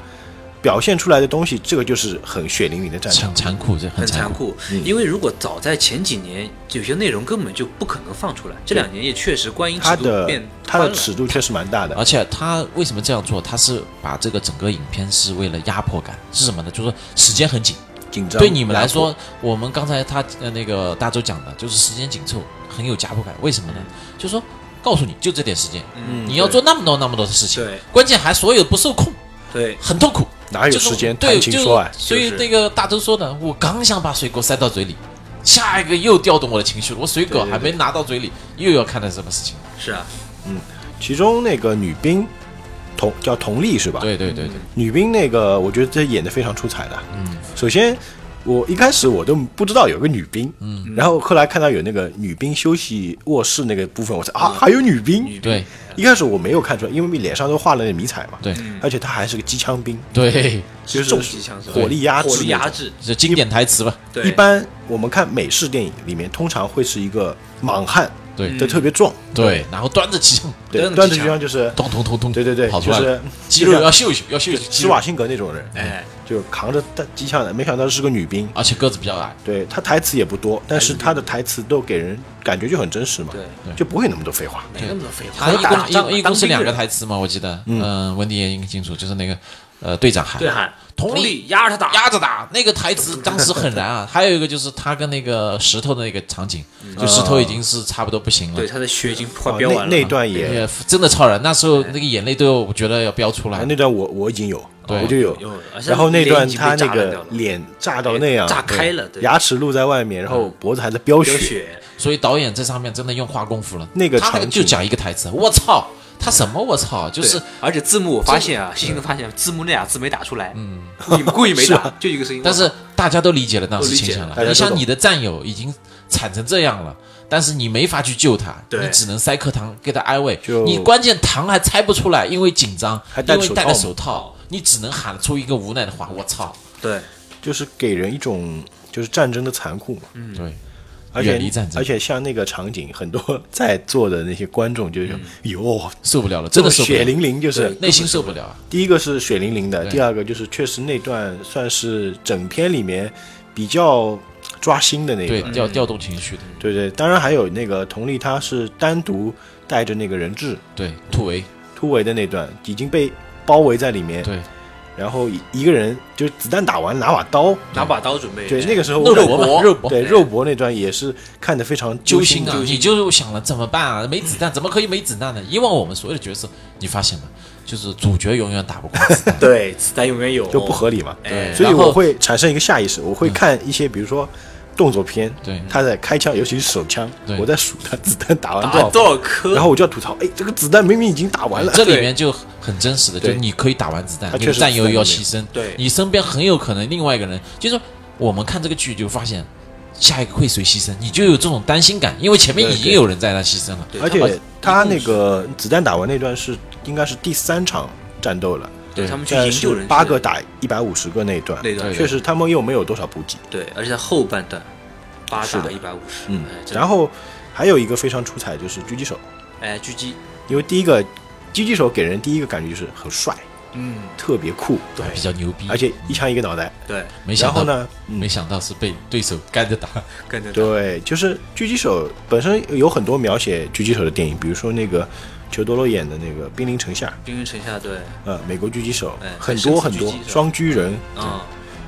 表现出来的东西，这个就是很血淋淋的战场很。残酷，这很残残。酷，嗯因为如果早在前几年，有些内容根本就不可能放出来。这两年也确实观影尺度它的变它的尺度确实蛮大的而，且他为什么这样做？他是把这个整个影片是为了压迫感，是什么呢？就是说时间很紧。紧张。对你们来说，我们刚才他呃那个大周讲的，就是时间紧凑，很有压迫感。为什么呢？就是说告诉你就这点时间，嗯你要做那么多那么多的事情，对关键还所有不受控，对很痛苦。哪有时间谈情说爱？所以就是那个大周说的，我刚想把水果塞到嘴里，下一个又调动我的情绪了，我水果还没拿到嘴里，又要看到什么事情？是啊，嗯其中那个女兵佟叫佟丽是吧？对对对对，女兵那个，我觉得这演的非常出彩的。嗯，首先，我一开始我都不知道有个女兵，嗯，然后后来看到有那个女兵休息卧室那个部分，我才啊，还有女兵。对。一开始我没有看出来，因为脸上都画了那迷彩嘛，对。而且她还是个机枪兵，对，就是重机枪火力压制火力压制，这经典台词吧？对，一般我们看美式电影里面，通常会是一个莽汉，对。都特别壮，对，然后端着机枪，对，端着机枪就是，咚咚咚咚，对对对，跑出来了，就是肌肉要秀一秀，要秀一秀，施瓦辛格那种人，哎，就扛着弹机枪的，没想到是个女兵。而且个子比较矮，对她台词也不多，但是她的台词都给人感觉就很真实嘛，对，就不会那么多废话。没那么多废话。他一打仗共一一共是两个台词嘛，我记得，嗯，温迪也应该清楚，就是那个呃队长喊。对喊同理理压着他打，压着打，那个台词当时很燃啊。[laughs] 还有一个就是他跟那个石头的那个场景，就石头已经是差不多不行了对，，他的血已经快飙完了嘛。那段也，真的超燃。那时候那个眼泪都要，我觉得要飙出来。那段我我已经有，对我就有。然后那段他那个脸炸到那样，炸开了，对，牙齿露在外面，然后脖子还在飙血，所以导演这上面真的用花功夫了。那个他那个场就讲一个台词，我操，他什么我操，就就是而且字幕我发现啊，细心的发现字幕那俩字没打出来，嗯，故意故意没打就一个声音。但是大家都理解了当时情形了。你像你的战友已经惨成这样了。但是你没法去救他，你只能塞颗糖给他安慰。你关键糖还猜不出来，因为紧张，因为戴了手套嘛手套，你只能喊出一个无奈的话：“我操对，就是给人一种就是战争的残酷嘛。！”对，而且远离战争。而且像那个场景，很多在座的那些观众就是哟，受不了了，真的血淋淋，就是内心受不了啊。第一个是血淋淋的，第二个就是确实那段算是整片里面比较抓心的那对，个。调调动情绪的，对对，当然还有那个佟丽，她是单独带着那个人质。对，突围，突围的那段，已经被包围在里面，对，然后一一个人就是子弹打完拿把刀，拿把刀准备。对，那个时候肉我搏嘛，肉搏，对肉搏那段也是看得非常心揪心啊！你就想了怎么办啊？没子弹，怎么可以没子弹呢？以往我们所有的角色，你发现吗？就是主角永远打不过子弹。[laughs] 对，子弹永远有，就不合理嘛。对所以我会产生一个下意识，我会看一些比如说动作片，对。他在开枪，尤其是手枪对，我在数他子弹打完多少，多少颗，然后我就要吐槽，哎，这个子弹明明已经打完了，这里面就很真实的，就你可以打完子弹，你的战友要牺牲，对。你身边很有可能另外一个人，就是说我们看这个剧就发现，下一个会谁牺牲，你就有这种担心感，因为前面已经有人在那牺牲了。对而且他那个子弹打完那段是应该是第三场战斗了，对他们去现在营救人八个打一百五十个那一段，那段确实他们又没有多少补给。对，而且在后半段八打一百五十，嗯哎，然后还有一个非常出彩就是狙击手，哎狙击，因为第一个狙击手给人第一个感觉就是很帅，嗯，特别酷，对比较牛逼，而且一枪一个脑袋。对，没想到然后呢，嗯没想到是被对手干着打。[laughs] 干着打对，就是狙击手本身有很多描写狙击手的电影，比如说那个裘多罗演的那个《兵临城下》，兵临城下，对，呃，美国狙击手哎很多很多双狙人，啊，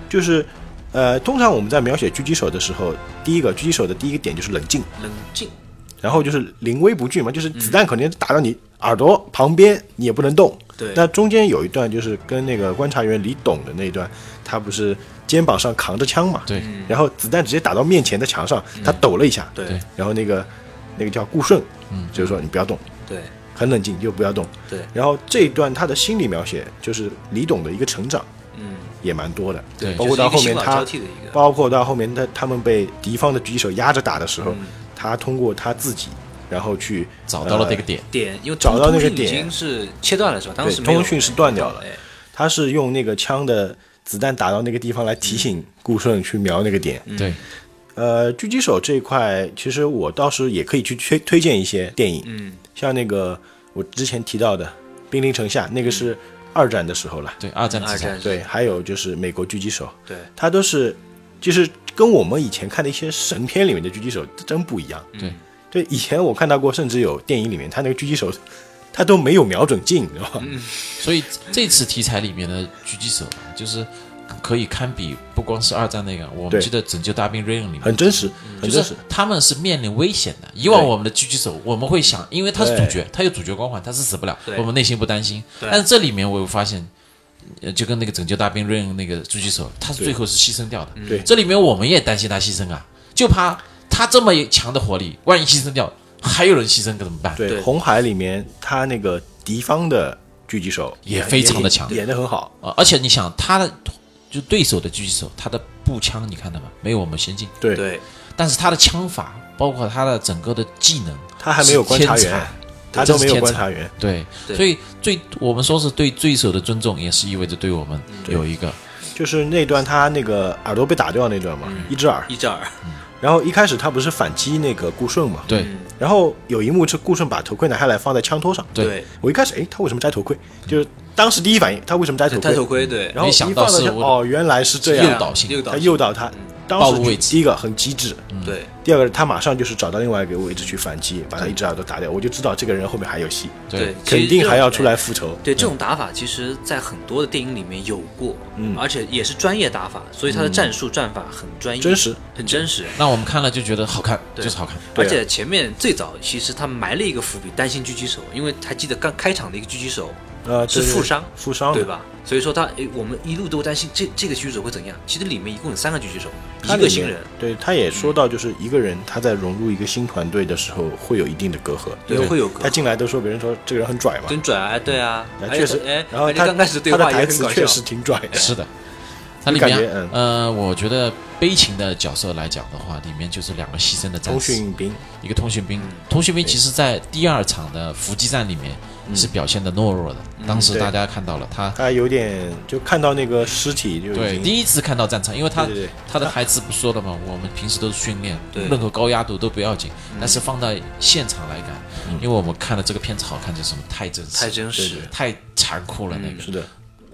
就是呃，通常我们在描写狙击手的时候，第一个狙击手的第一个点就是冷静，冷静，然后就是临危不惧嘛，就是子弹肯定打到你耳朵旁边，你也不能动。对，那中间有一段就是跟那个观察员李董的那一段，他不是肩膀上扛着枪嘛，对，嗯。然后子弹直接打到面前的墙上，他抖了一下，对对。然后那个那个叫顾顺，嗯。就是说你不要动，对很冷静，就不要动。对，然后这一段他的心理描写就是李董的一个成长嗯，也蛮多的，对包括到后面他包括到后面他他们被敌方的狙击手压着打的时候，嗯。他通过他自己，然后去找到了那个点，点，因为找到那个通讯已点。经是切断了是吧？当时通讯是断掉了。哎，他是用那个枪的子弹打到那个地方来提醒顾顺去瞄那个点。对，呃，狙击手这一块，其实我倒是也可以去推推荐一些电影，嗯，像那个我之前提到的《兵临城下》，那个是二战的时候了。对，二战二战，对，还有就是美国狙击手，对，它都是就是跟我们以前看的一些神片里面的狙击手真不一样。对对，以前我看到过，甚至有电影里面他那个狙击手，他都没有瞄准镜，你知道吧？所以这次题材里面的狙击手啊就是可以堪比不光是二战那个，我们记得《拯救大兵瑞恩》里面很真实，很真实就是。他们是面临危险的。以往我们的狙击手，我们会想，因为他是主角，他有主角光环，他是死不了，我们内心不担心。但是这里面我有发现，呃，就跟那个拯救大兵瑞恩那个狙击手，他是最后是牺牲掉的。对这里面我们也担心他牺牲啊，就怕他这么强的火力，万一牺牲掉，还有人牺牲可怎么办？对，对红海里面他那个敌方的狙击手也非常的强演的很好。啊，而且你想他的就对手的狙击手，他的步枪你看到吗？没有我们先进，对，对，但是他的枪法，包括他的整个的技能，他还没有观察员他都没有观察员。对，对。所以对我们说是对对手的尊重，也是意味着对我们有一个。就是那段他那个耳朵被打掉那段嘛，一只耳。一只耳，然后一开始他不是反击那个顾顺嘛，对。嗯然后有一幕是顾顺把头盔拿下来放在枪托上。对对，我一开始哎，他为什么摘头盔？就是当时第一反应，他为什么摘头盔？摘头盔，对，然后一放到枪，哦，原来是这诱样，导性他诱导性诱导他。当时就暴露位置。第一个很机智，对。第二个他马上就是找到另外一个位置去反击，把他一只耳朵打掉。我就知道这个人后面还有戏，对，肯定还要出来复仇。对这种打法，其实在很多的电影里面有过，嗯。而且也是专业打法，所以他的战术战法很专业，真实，很真实。那我们看了就觉得好看，对。就是好看。而且前面最早其实他埋了一个伏笔，担心狙击手，因为还记得刚开场的一个狙击手呃，是负伤，负伤对？吧？所以说他诶，我们一路都担心这这个狙击手会怎样。其实里面一共有三个狙击手，一个新人，对，他也说到，就是一个人他在融入一个新团队的时候，会有一定的隔阂。对，会有个他进来都说别人说这个人很拽嘛，很拽啊，对啊，确实哎，。然后他刚开始对他的话也台词确很搞笑，确实挺拽的。[laughs] 是的，他里面嗯呃，我觉得悲情的角色来讲的话，里面就是两个牺牲的战通士，讯兵，一个通讯兵。通讯兵其实在第二场的伏击战里面是表现的懦弱的，当时大家看到了他。他有点就看到那个尸体就已对，第一次看到战场，因为他他的台词不说了嘛？我们平时都是训练，对任何高压度都不要紧，但是放到现场来看，因为我们看了这个片子好看，就是什么太真实，太真实太残酷了那个。是的，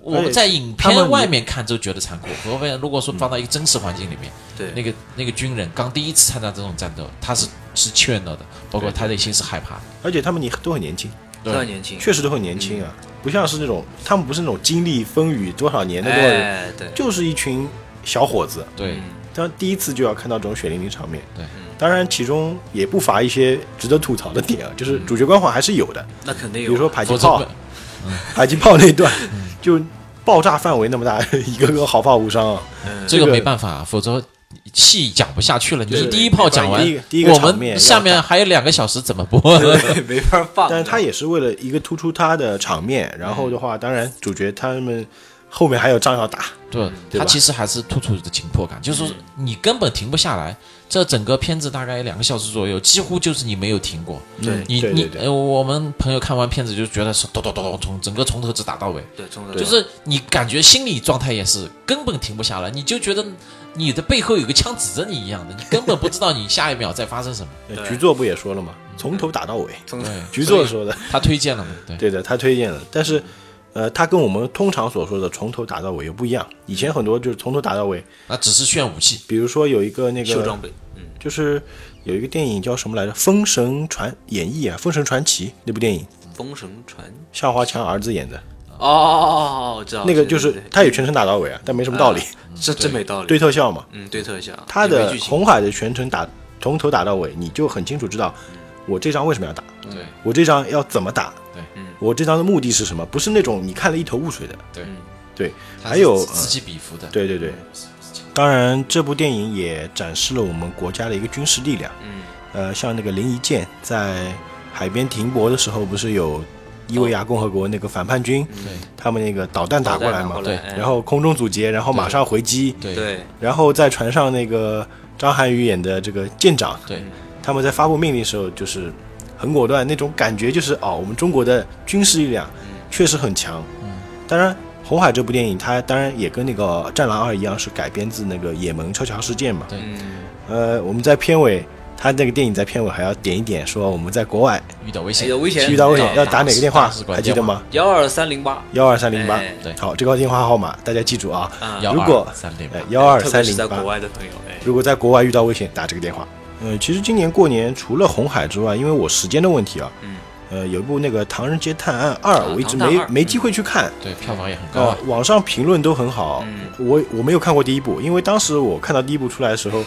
我们在影片外面看都觉得残酷，何况如果说放到一个真实环境里面，对那个那个军人刚第一次参加这种战斗，他是是怯懦的，包括他内心是害怕的。而且他们你都很年轻，都很年轻，确实都很年轻啊，不像是那种他们不是那种经历风雨多少年的多少人，哎，对，就是一群小伙子。对，嗯。当第一次就要看到这种血淋淋场面，对，当然其中也不乏一些值得吐槽的点啊，就是主角光环还是有的，那肯定有，比如说迫击炮，迫击炮那段就爆炸范围那么大，[laughs] 一个个毫发无伤啊。嗯。这个没办法，否则戏讲不下去了。你对第一炮讲完我们下面还有两个小时怎么播？[laughs] 对没法放，但是他也是为了一个突出他的场面，然后的话，当然主角他们后面还有仗要打。对，他其实还是突出的紧迫感，就是说你根本停不下来。这整个片子大概两个小时左右，几乎就是你没有停过。对你对对对你呃，我们朋友看完片子就觉得是咚咚咚咚，从整个从头直打到尾，对，中就是你感觉心理状态也是根本停不下来，你就觉得你的背后有个枪指着你一样的，你根本不知道你下一秒在发生什么。[laughs] 对局座不也说了吗？从头打到尾。中 [laughs] 对，局座说的，他推荐了嘛？对，对的，他推荐了，但是。呃，他跟我们通常所说的从头打到尾又不一样。以前很多就是从头打到尾，那只是炫武器。比如说有一个那个秀装备，嗯，就是有一个电影叫什么来着，《封神传演义》啊，《封神传奇》那部电影，封神传，夏华强儿子演的，哦哦哦哦，我知道，那个就是他也全程打到尾啊，但没什么道理，这真没道理，对特效嘛。嗯，对特效，他的红海的全程打从头打到尾，你就很清楚知道我这张为什么要打，对我这张要怎么打，对嗯我这张的目的是什么？不是那种你看了一头雾水的。对嗯对，还有此起彼伏的。对对对。当然，这部电影也展示了我们国家的一个军事力量。嗯，呃，像那个林一健在海边停泊的时候，不是有伊维亚共和国那个反叛军，对他们那个导弹打过来嘛，对哎然后空中阻截，然后马上回击，对对，然后在船上那个张涵予演的这个舰长，对他们在发布命令的时候就是很果断，那种感觉就是哦，我们中国的军事力量确实很强。嗯，当然，《红海》这部电影它当然也跟那个《战狼二》一样，是改编自那个也门撤侨事件嘛。呃，我们在片尾，他那个电影在片尾还要点一点，说我们在国外遇到危险有，危险，遇到危险哎要打哪个电话还记得吗？幺二三零八，幺二三零八哎。对好，这个电话号码大家记住啊。如果二三零八呃，幺二特别是在三零八国。外的朋友，哎，如果在国外遇到危险，打这个电话。呃，其实今年过年除了红海之外，因为我时间的问题啊，嗯，呃，有一部那个《唐人街探案二》，啊我一直没没机会去看。对，票房也很高网上评论都很好，嗯我我没有看过第一部，因为当时我看到第一部出来的时候，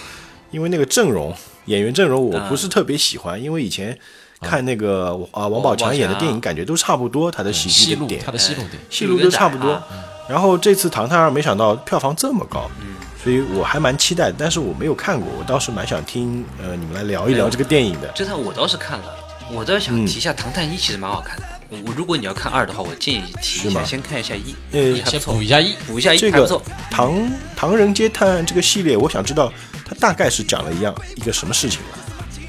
因为那个阵容演员阵容我啊不是特别喜欢，因为以前看那个啊王宝强演的电影感觉都差不多，他的喜戏路剧的点，他的戏路点，戏路都差不多啊。然后这次《唐探二》没想到票房这么高，嗯，所以我还蛮期待的，但是我没有看过，我倒是蛮想听呃你们来聊一聊这个电影的。这套我倒是看了，我倒想嗯提一下《唐探一》，其实蛮好看的。我我如果你要看二的话，我建议提一下，先看一下一，呃先补一下一。补一下一这个。唐唐人街探案这个系列，我想知道它大概是讲了一样一个什么事情吧？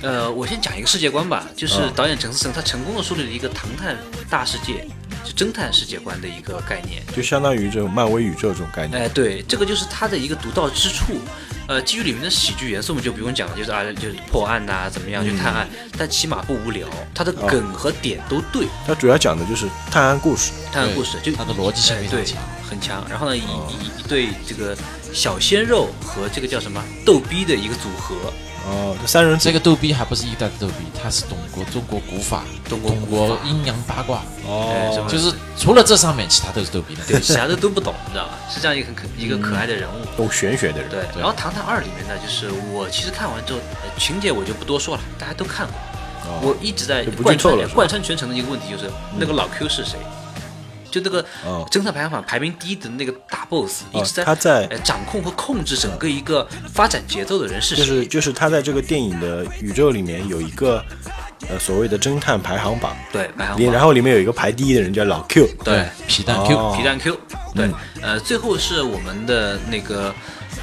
呃，我先讲一个世界观吧，就是嗯导演陈思诚他成功的树立了一个唐探大世界，就侦探世界观的一个概念。就相当于这种漫威宇宙这种概念。哎，对，这个就是它的一个独到之处。呃，基于里面的喜剧元素，我们就不用讲了，就是啊，就是破案呐、怎么样去探案，但起码不无聊，它的梗和点都对，它主要讲的就是探案故事。探案故事就它的逻辑性哎对非常强。很强。然后呢，一一一对这个小鲜肉和这个叫什么逗逼的一个组合，哦，这三人组这个逗逼还不是一代的逗逼，他是懂国中国古法，中国懂古法国阴阳八卦，哎什么就是除了这上面，其他都是逗逼的。对，其他的都不懂，你知道吧？是这样一个很可一个可爱的人物。懂玄学的人。对，然后《唐探二》里面呢，就是我其实看完之后，呃情节我就不多说了，大家都看过。哦我一直在贯穿贯穿全程的一个问题就是那个老 Q 是谁？就那个哦。侦探排行榜排名第一的那个大 boss，一哦直在他在呃掌控和控制整个一个发展节奏的人是谁就？是就是他在这个电影的宇宙里面有一个呃所谓的侦探排行榜，对排行榜，然后里面有一个排第一的人叫老 Q。对皮蛋 Q，、哦。皮蛋 Q，对，呃，最后是我们的那个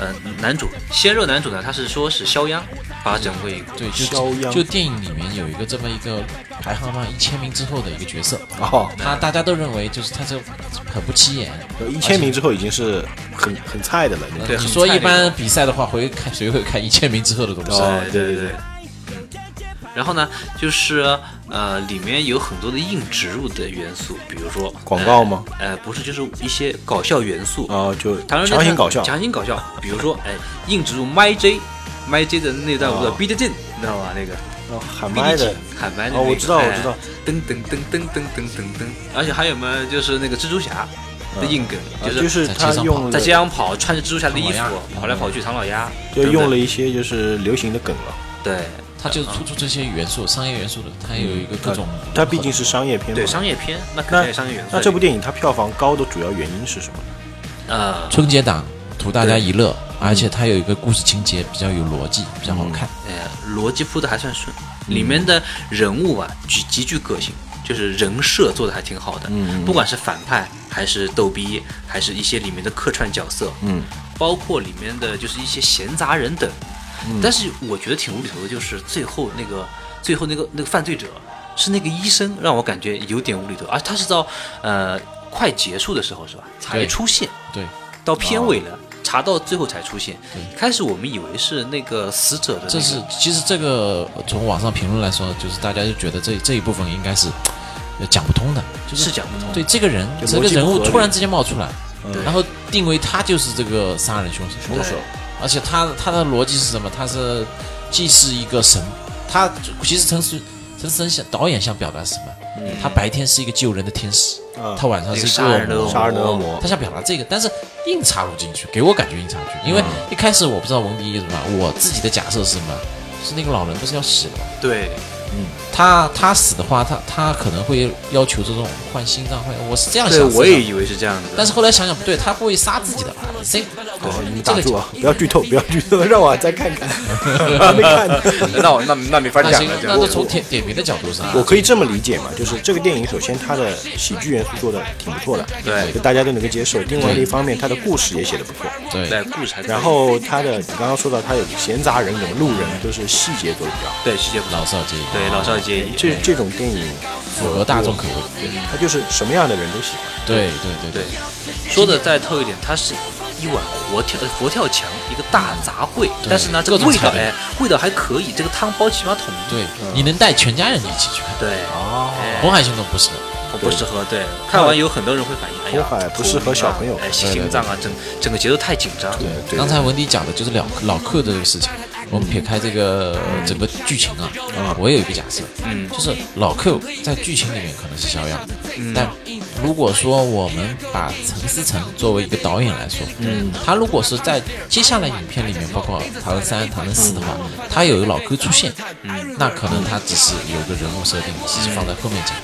呃男主鲜肉男主呢，他是说是肖央把整个一个对，就肖央就电影里面有一个这么一个排行榜一千名之后的一个角色，哦，他大家都认为就是他这很不起眼。一千名之后已经是很很菜的了。对你说一般比赛的话，会看谁会看一千名之后的东西？哦对对对。然后呢，就是呃，里面有很多的硬植入的元素，比如说广告吗？呃，呃不是，就是一些搞笑元素。啊，就强行搞笑。强行搞笑。比如说，哎，硬植入 My J，My J 的那段舞蹈哦 Beat It，你知道吗？那个哦，喊麦的喊麦的哦，那个我知道，我哎知道。噔噔噔噔噔噔噔噔，而且还有嘛，就是那个蜘蛛侠的硬梗，啊就就是他用在街上跑，穿着蜘蛛侠的衣服跑来跑去，唐老鸭，就用了一些就是流行的梗了。对他就突出这些元素，商业元素的，它有一个各种。它毕竟是商业片嘛。对商业片，那肯定有商业元素。那这部电影它票房高的主要原因是什么？呃春节档图大家一乐，而且它有一个故事情节比较有逻辑，比较好看。呃逻辑铺的还算顺，里面的人物啊极极具个性，就是人设做的还挺好的，嗯不管是反派还是逗逼，还是一些里面的客串角色，嗯，包括里面的就是一些闲杂人等。嗯。但是我觉得挺无厘头的，就是最后那个最后那个那个犯罪者是那个医生，让我感觉有点无厘头，而他是到呃快结束的时候是吧？才出现，对，到片尾了。查到最后才出现，开始我们以为是那个死者的、那个，这是其实这个从网上评论来说，就是大家就觉得这这一部分应该是呃讲不通的，就是是讲不通。对这个人就这个人物突然之间冒出来，然后定为他就是这个杀人凶手，凶手而且他他的逻辑是什么？他是既是一个神，他其实陈思陈思诚想导演想表达什么？他白天是一个救人的天使，啊他晚上是一杀人的恶魔杀人的恶魔他想表达这个，但是硬插入进去，给我感觉硬插入进去。因为一开始我不知道文迪什么，我自己的假设是什么？是那个老人不是要死了吗？对，他他死的话，他他可能会要求这种换心脏换，我是这样想对，我也以为是这样子的。但是后来想想不对，他不会杀自己的吧？谁？哦，你打住啊！不要剧透，不要剧透，让我再看看，还没看呢。那我那那没法讲了，，那就从点点评的角度上，我可以这么理解嘛，就是这个电影首先它的喜剧元素做的挺不错的，对就大家都能够接受。另外一方面，它的故事也写的不错。对对故事还然后它的你刚刚说到，它有闲杂人等、路人都是细节做的比较好。对细节老少皆宜，对老少皆宜。这这种电影，符合大众口味。它就是什么样的人都喜欢。对对对对，说的再透一点，它是一碗佛跳呃佛跳墙，一个大杂烩，但是呢，这个味道哎，味道还可以，这个汤包起码统一。对，你能带全家人一起去看。对，哦，哎红海行动不适合，不不适合。对，看完有很多人会反映，哎呀，红海不适合小朋友哎，心脏啊，整整个节奏太紧张。对对，刚才文迪讲的就是老老客的这个事情。[laughs] 我们撇开这个整个剧情啊，我也有一个假设，嗯。就是老 Q 在剧情里面可能是小样，但如果说我们把陈思诚作为一个导演来说，嗯，他如果是在接下来影片里面，包括《唐人三》《唐人四》的话，他有一个老 Q 出现，嗯，那可能他只是有个人物设定，只是放在后面讲。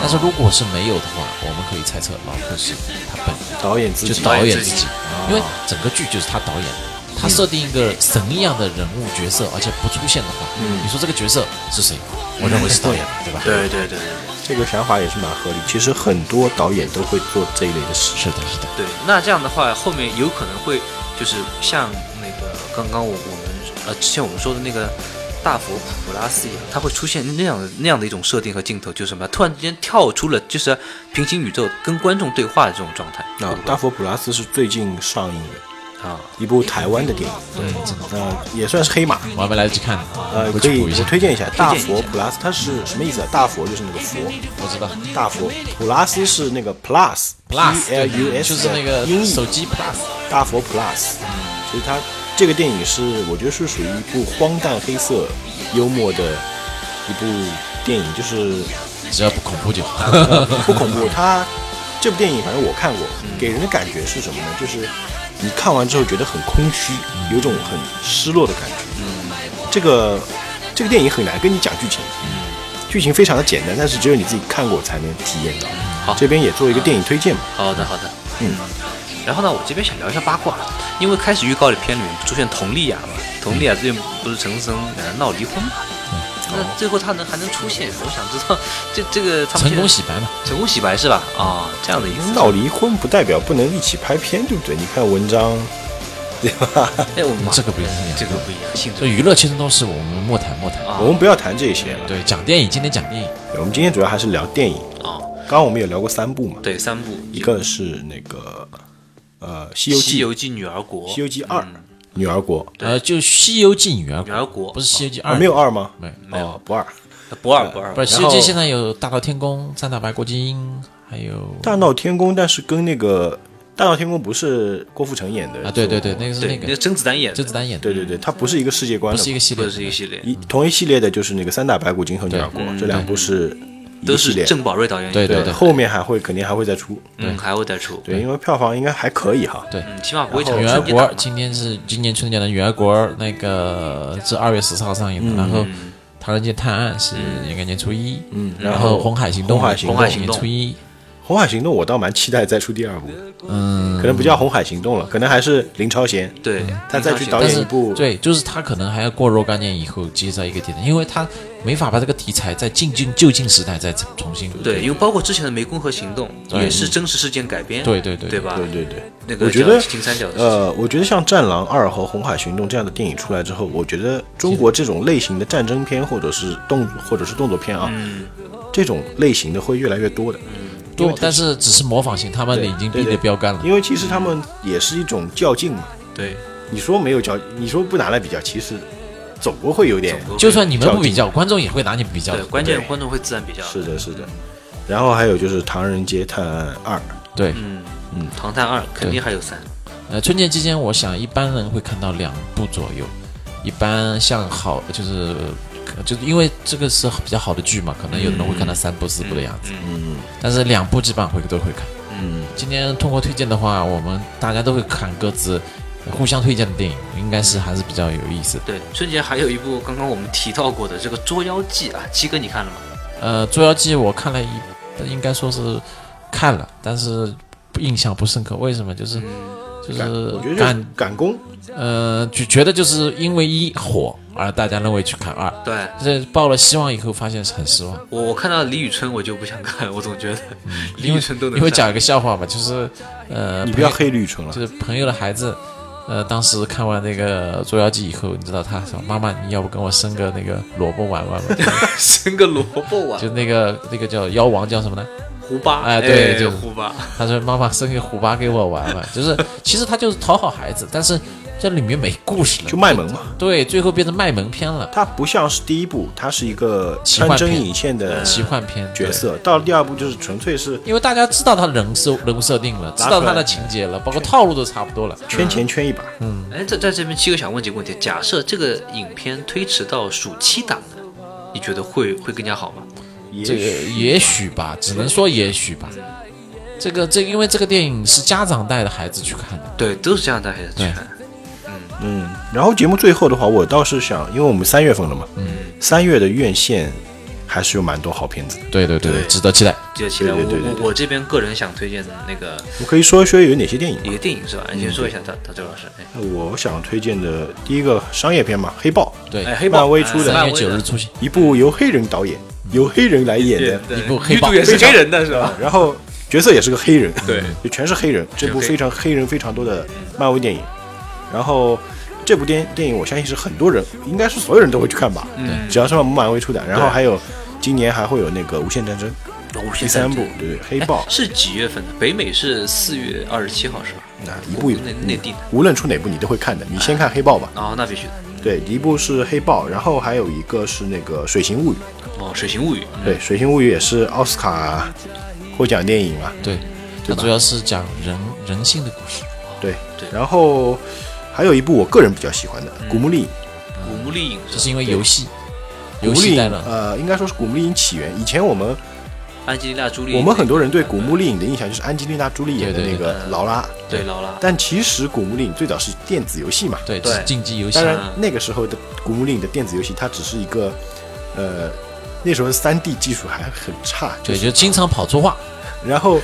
但是如果是没有的话，我们可以猜测老 Q 是他本人。导演自己就导演自己，因为整个剧就是他导演的，他设定一个神一样的人物角色，而且不出现的话，嗯你说这个角色是谁？我认为是导演，对吧？对对对对这个想法也是蛮合理。其实很多导演都会做这一类的事。是的，是的，对。那这样的话，后面有可能会就是像那个刚刚我我们呃之前我们说的那个大佛普拉斯一样，它会出现那样的那样的一种设定和镜头，就是什么？突然之间跳出了就是平行宇宙跟观众对话的这种状态。啊会不，会大佛普拉斯是最近上映的啊，一部台湾的电影，对，真的，呃，也算是黑马。我还没来得及看，呃，可以我。推荐一下大佛普拉斯，它是什么意思啊？大佛就是那个佛，我知道大佛普拉斯是那个 plus，plus，plus 就是那个音译手机 Plus，大佛 plus。所以它这个电影是我觉得是属于一部荒诞黑色幽默的一部电影，就是只要不恐怖就好。不恐怖。它这部电影反正我看过，给人的感觉是什么呢？就是你看完之后觉得很空虚，有种很失落的感觉。这个这个电影很难跟你讲剧情，剧情非常的简单，但是只有你自己看过才能体验到。好这边也做一个电影推荐嘛。好的好的，嗯。然后呢，我这边想聊一下八卦，因为开始预告的片里面出现佟丽娅嘛，佟丽娅最近不是陈思诚两人闹离婚嘛？那最后他能还能出现，我想知道这这个他们成功洗白嘛？成功洗白是吧？啊、这样的意思。闹离婚不代表不能一起拍片，对不对？你看文章，对吧？哎，我们这个不一样，这个不一样，性质所以娱乐切身都是我们莫谈莫谈。啊我们不要谈这些了。对，讲电影，今天讲电影，我们今天主要还是聊电影。啊，刚刚我们有聊过三部嘛，对，三部，一个是那个呃《西游《记》，西游记》女儿国，西游记二嗯女儿国。对呃，就《西游记》女儿女儿国。不是《西游记啊，二》，没有二吗？没有没。有哦，不二。不二不二。不是《西游记》现在有大闹天宫、三打白骨精，还有大闹天宫，但是跟那个大闹天宫不是郭富城演的啊，对对对，那个是，那个那个甄子丹演的，甄子丹演的，对对对，它不是一个世界观的，不不是一个系列，是一个系列，一同一系列的就是那个三打白骨精和女儿国，这两部是一都。是郑宝瑞导演对，对对。后面还会肯定还会再出。嗯，还会再出，对，因为票房应该还可以哈。对。嗯，起码不会超然后女儿国今天是今年春节的女儿国，那个是二月十四号上映的，然后《唐人街探案》是应该年初一，嗯，然后红海行动》红海行动红海行动。年初一，红海行动》我倒蛮期待再出第二部，嗯，可能不叫《红海行动》了，可能还是林超贤。对，他再去导演一部。对，就是他可能还要过若干年以后接在一个题材，因为他没法把这个题材在近近就近时代再重新。对，因为包括之前的《湄公河行动》也是真实事件改编，对对对。对吧？对对对，那个我觉得呃，我觉得像《战狼二》和《红海行动》这样的电影出来之后，我觉得中国这种类型的战争片或者是动或者是动作片啊，嗯。这种类型的会越来越多的。多，但是只是模仿性，他们对已经逼对对得标杆了。因为其实他们也是一种较劲嘛。对，你说没有较，你说不拿来比较，其实总归会有点。就算你们不比较，观众也会拿你比较对，的。关键观众会自然比较。是的，是的。然后还有就是《唐人街探案二》，对，嗯嗯，《唐探二》肯定还有三，呃，春节期间，我想一般人会看到两部左右，一般像好就是就是因为这个是比较好的剧嘛，可能有的人会看到三部四部的样子，嗯但是两部基本上会都会看。嗯，今天通过推荐的话，我们大家都会看各自互相推荐的电影，应该是还是比较有意思的。对，春节还有一部刚刚我们提到过的这个《捉妖记》啊，七哥你看了吗？呃，《捉妖记》我看了一，应该说是看了，但是印象不深刻。为什么？就是就是赶我觉得就是感赶工，呃，就觉得就是因为一火而大家认为去看二，对这抱了希望以后发现是很失望。我我看到李宇春我就不想看，我总觉得 [laughs] 李宇春都能上因为讲一个笑话嘛，就是呃，你不要黑李宇春了就。是朋友的孩子，呃，当时看完那个《捉妖记》以后，你知道他说：“妈妈，你要不跟我生个那个萝卜玩玩吧？[laughs] 生个萝卜玩，就那个那个叫妖王叫什么呢？胡巴，哎对就胡巴，他说：“妈妈生个胡巴给我玩玩。”就是其实他就是讨好孩子，但是这里面没故事了，就卖萌嘛。对，最后变成卖萌片了，它不像是第一部，它是一个穿针奇幻片引线的奇幻片角。色，到了第二部就是纯粹是因为大家知道他人设人物设定了，知道他的情节了，包括套路都差不多了。圈钱圈一把。嗯哎，在在这边七哥想问几个问题，假设这个影片推迟到暑期档呢，你觉得会会更加好吗？这个也许吧，只能说也许吧。这个这因为这个电影是家长带着孩子去看的，对，都是家长带孩子去看。嗯，然后节目最后的话，我倒是想，因为我们三月份了嘛，嗯，三月的院线还是有蛮多好片子的。对对对对值得期待。值得期待，我对对对对我我这边个人想推荐的那个我可以说一说有哪些电影吗？一个电影是吧？你先说一下，大大周老师。哎我想推荐的第一个商业片嘛，《黑豹对，哎，黑豹漫威出的三月九日出现，》，一部由黑人导演、由黑人来演的，一部黑豹黑人的是吧？[laughs] 然后角色也是个黑人，对，就全是黑人，这部非常黑人非常多的漫威电影。然后这部电电影，我相信是很多人，应该是所有人都会去看吧，嗯，只要是漫威出的。然后还有今年还会有那个《无限战争》第三部，对对，黑豹哎是几月份的？北美是四月二十七号是吧？那，一部一部内内地的。无论出哪部你都会看的。你先看黑豹吧，哦，那必须的。对，一部是黑豹，然后还有一个是那个《水形物语》，哦，《水形物语》对，《水形物语》也是奥斯卡获奖电影嘛，对，它主要是讲人人性的故事。对对。然后还有一部我个人比较喜欢的《古墓丽影》。古墓丽影这是因为游戏，游戏带了，呃，应该说是《古墓丽影》起源。以前我们安吉丽娜·朱莉，我们很多人对《古墓丽影》的印象就是安吉丽娜·朱莉演的那个劳拉，对劳拉，但其实《古墓丽影》最早是电子游戏嘛。对，对是竞技游戏当。然嗯，那个时候的《古墓丽影》的电子游戏，它只是一个，呃，那时候三 D 技术还很差，就对，是就经常跑错话。[laughs] 然后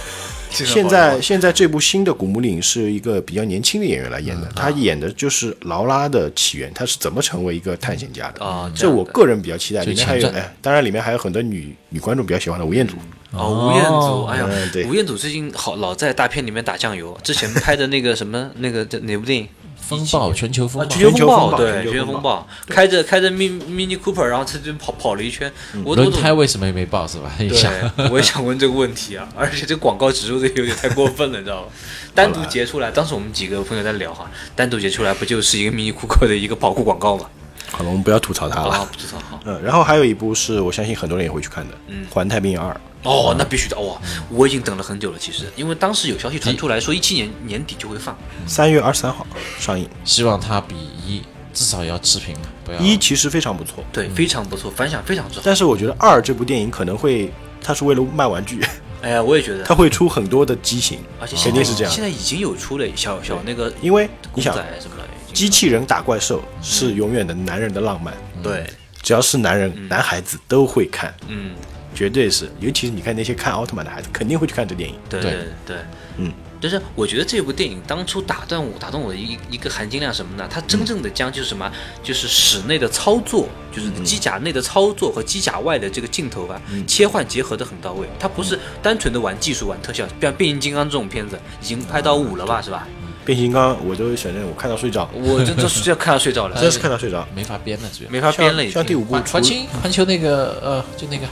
现在现在这部新的《古墓丽影》是一个比较年轻的演员来演的，他演的就是劳拉的起源，他是怎么成为一个探险家的。啊，这我个人比较期待，里面还有哎，当然里面还有很多女女观众比较喜欢的吴彦祖，哦，吴彦祖，哎呀嗯对，吴彦祖最近好老在大片里面打酱油，之前拍的那个什么那个叫哪部电影？风暴，全球风啊，暴全，球风暴，对，全球风暴全球风暴，开着开着 mini mini Cooper，然后他就跑跑了一圈，轮胎为什么也没爆是吧？对，我也想问这个问题啊，而且这广告植入的有点太过分了，你知道吗？[laughs] 单独截出来，当时我们几个朋友在聊哈，单独截出来不就是一个 mini Cooper 的一个跑酷广告吗？好了，我们不要吐槽他啊，了。不知道哈。嗯，然后还有一部是我相信很多人也会去看的，嗯环太平洋二》。哦，那必须的哇！我已经等了很久了，其实，因为当时有消息传出来说一七年年底就会放，三月二十三号上映。希望它比一至少要持平，不要。一其实非常不错，对，非常不错，反响非常之好。但是我觉得二这部电影可能会，它是为了卖玩具，哎呀，我也觉得。它，会出很多的机型，而且现在肯定是这样。现。在已经有出了小小那个因为公你想，仔什么的，机器人打怪兽是永远的男人的浪漫，对，只要是男人、男孩子都会看。嗯，绝对是，尤其是你看那些看奥特曼的孩子，肯定会去看这电影。对对对，嗯。但是我觉得这部电影当初打断我、打动我的一一个含金量什么呢？它真正的将就是什么，就是室内的操作，就是机甲内的操作和机甲外的这个镜头吧，切换结合的很到位。它不是单纯的玩技术、玩特效，像变形金刚这种片子已经拍到五了吧，是吧？变形金刚，我都选择我看到睡着，我这这是要看到睡着了，[laughs] 真是看到睡着。没法编了。没法编了已经。像第五部环环球环球那个呃，就那个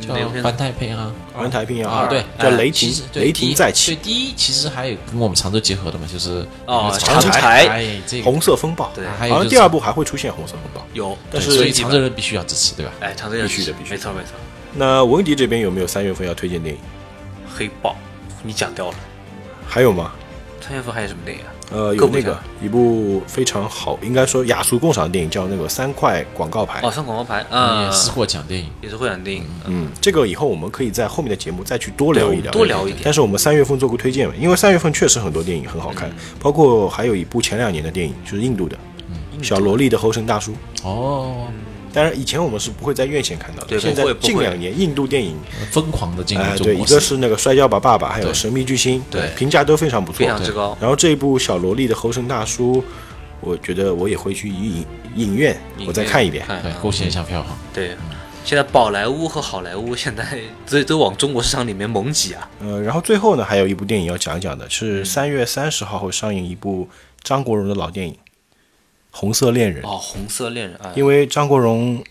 叫环太平洋环太平洋啊，对，叫雷霆雷霆再起，对，第一其实还有跟我们常州结合的嘛，就是哦长长柴，柴哎，这个红色风暴。对好像还有第二部还会出现红色风暴。有，但是所以常州人必须要支持，对吧？哎，常州人必须的必须的没错没错。那文迪这边有没有三月份要推荐电影？黑豹，你讲掉了。还有吗？三月份还有什么电影啊？呃，有那个一部非常好，应该说雅俗共赏的电影，叫那个三块广告牌。哦，三广告牌，嗯，也是获奖电影，也是获奖电影，嗯，这个以后我们可以在后面的节目再去多聊一聊，多聊一点。但是我们三月份做过推荐嘛，因为三月份确实很多电影很好嗯。看，包括还有一部前两年的电影，就是印度的《小萝莉的猴神大叔》。哦，当然，以前我们是不会在院线看到的，对现在近两年印度电影，疯狂的进入中国一个是那个《摔跤吧，爸爸》，还有《神秘巨星》，对。评价都非常不错，非常之高。然后这一部《小萝莉的猴神大叔》，我觉得我也会去影影院，我再看一遍。贡献一下票房。对，现在宝莱坞和好莱坞现在都都往中国市场里面猛挤啊。呃，然后最后呢，还有一部电影要讲一讲的，嗯是三月三十号会上映一部张国荣的老电影《红色恋人》，哦，红色恋人啊，因为张国荣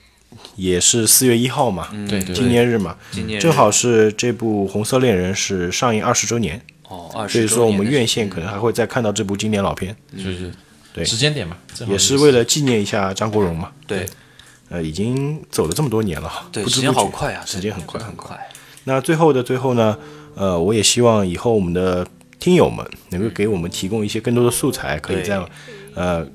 也是四月一号嘛，对对。纪念日嘛，正好是这部《红色恋人》是上映二十周年，哦，二十，所以说我们院线可能还会再看到这部经典老片，就是对。时间点嘛，也是为了纪念一下张国荣嘛。对。呃，已经走了这么多年了，对，时间不知不觉好快啊，时间很快很快。那最后的最后呢，呃，我也希望以后我们的听友们能够给我们提供一些更多的素材，可以在呃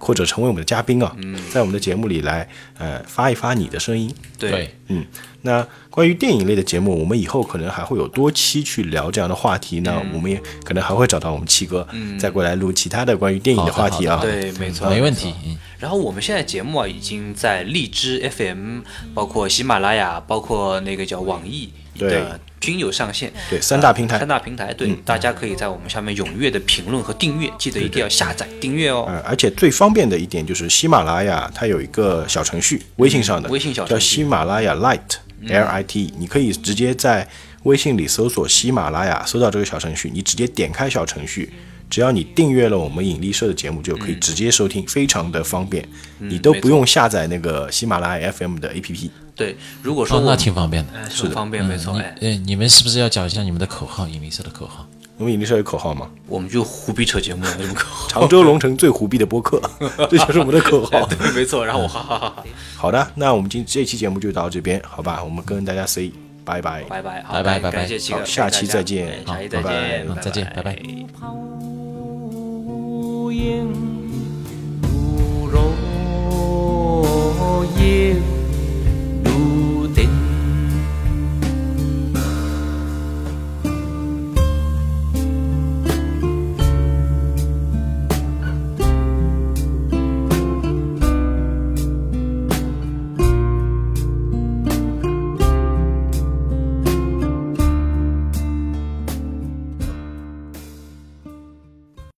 或者成为我们的嘉宾啊，在我们的节目里来呃发一发你的声音。对，嗯，那关于电影类的节目，我们以后可能还会有多期去聊这样的话题。那我们也可能还会找到我们七哥，再过来录其他的关于电影的话题啊。对，没错，没问题。嗯，然后我们现在节目啊，已经在荔枝 FM、包括喜马拉雅、包括那个叫网易对的均有上线。对三大平台。三大平台，对，大家可以在我们下面踊跃的评论和订阅，记得一定要下载订阅哦。呃，而且最方便的一点就是喜马拉雅它有一个小程序，微信上的，微信小叫程序。叫喜马拉雅 Light L I T，你可以直接在微信里搜索喜马拉雅，搜到这个小程序，你直接点开小程序，只要你订阅了我们引力社的节目，就可以直接收听，非常的方便，你都不用下载那个喜马拉雅 FM 的 A P P。对，如果说那挺方便的，是方便，没错。哎，你们是不是要讲一下你们的口号？尹明社的口号？我们尹明社有口号吗？我们就胡逼扯节目有什么口号？常州龙城最胡逼的播客，[laughs] 这就是我们的口号。[laughs] 对，没错。然后我哈哈哈哈。好的，那我们今这期节目就到这边，好吧？我们跟大家说拜拜，拜拜，拜拜，拜拜，好，下期再见，好，再见，再见，拜拜。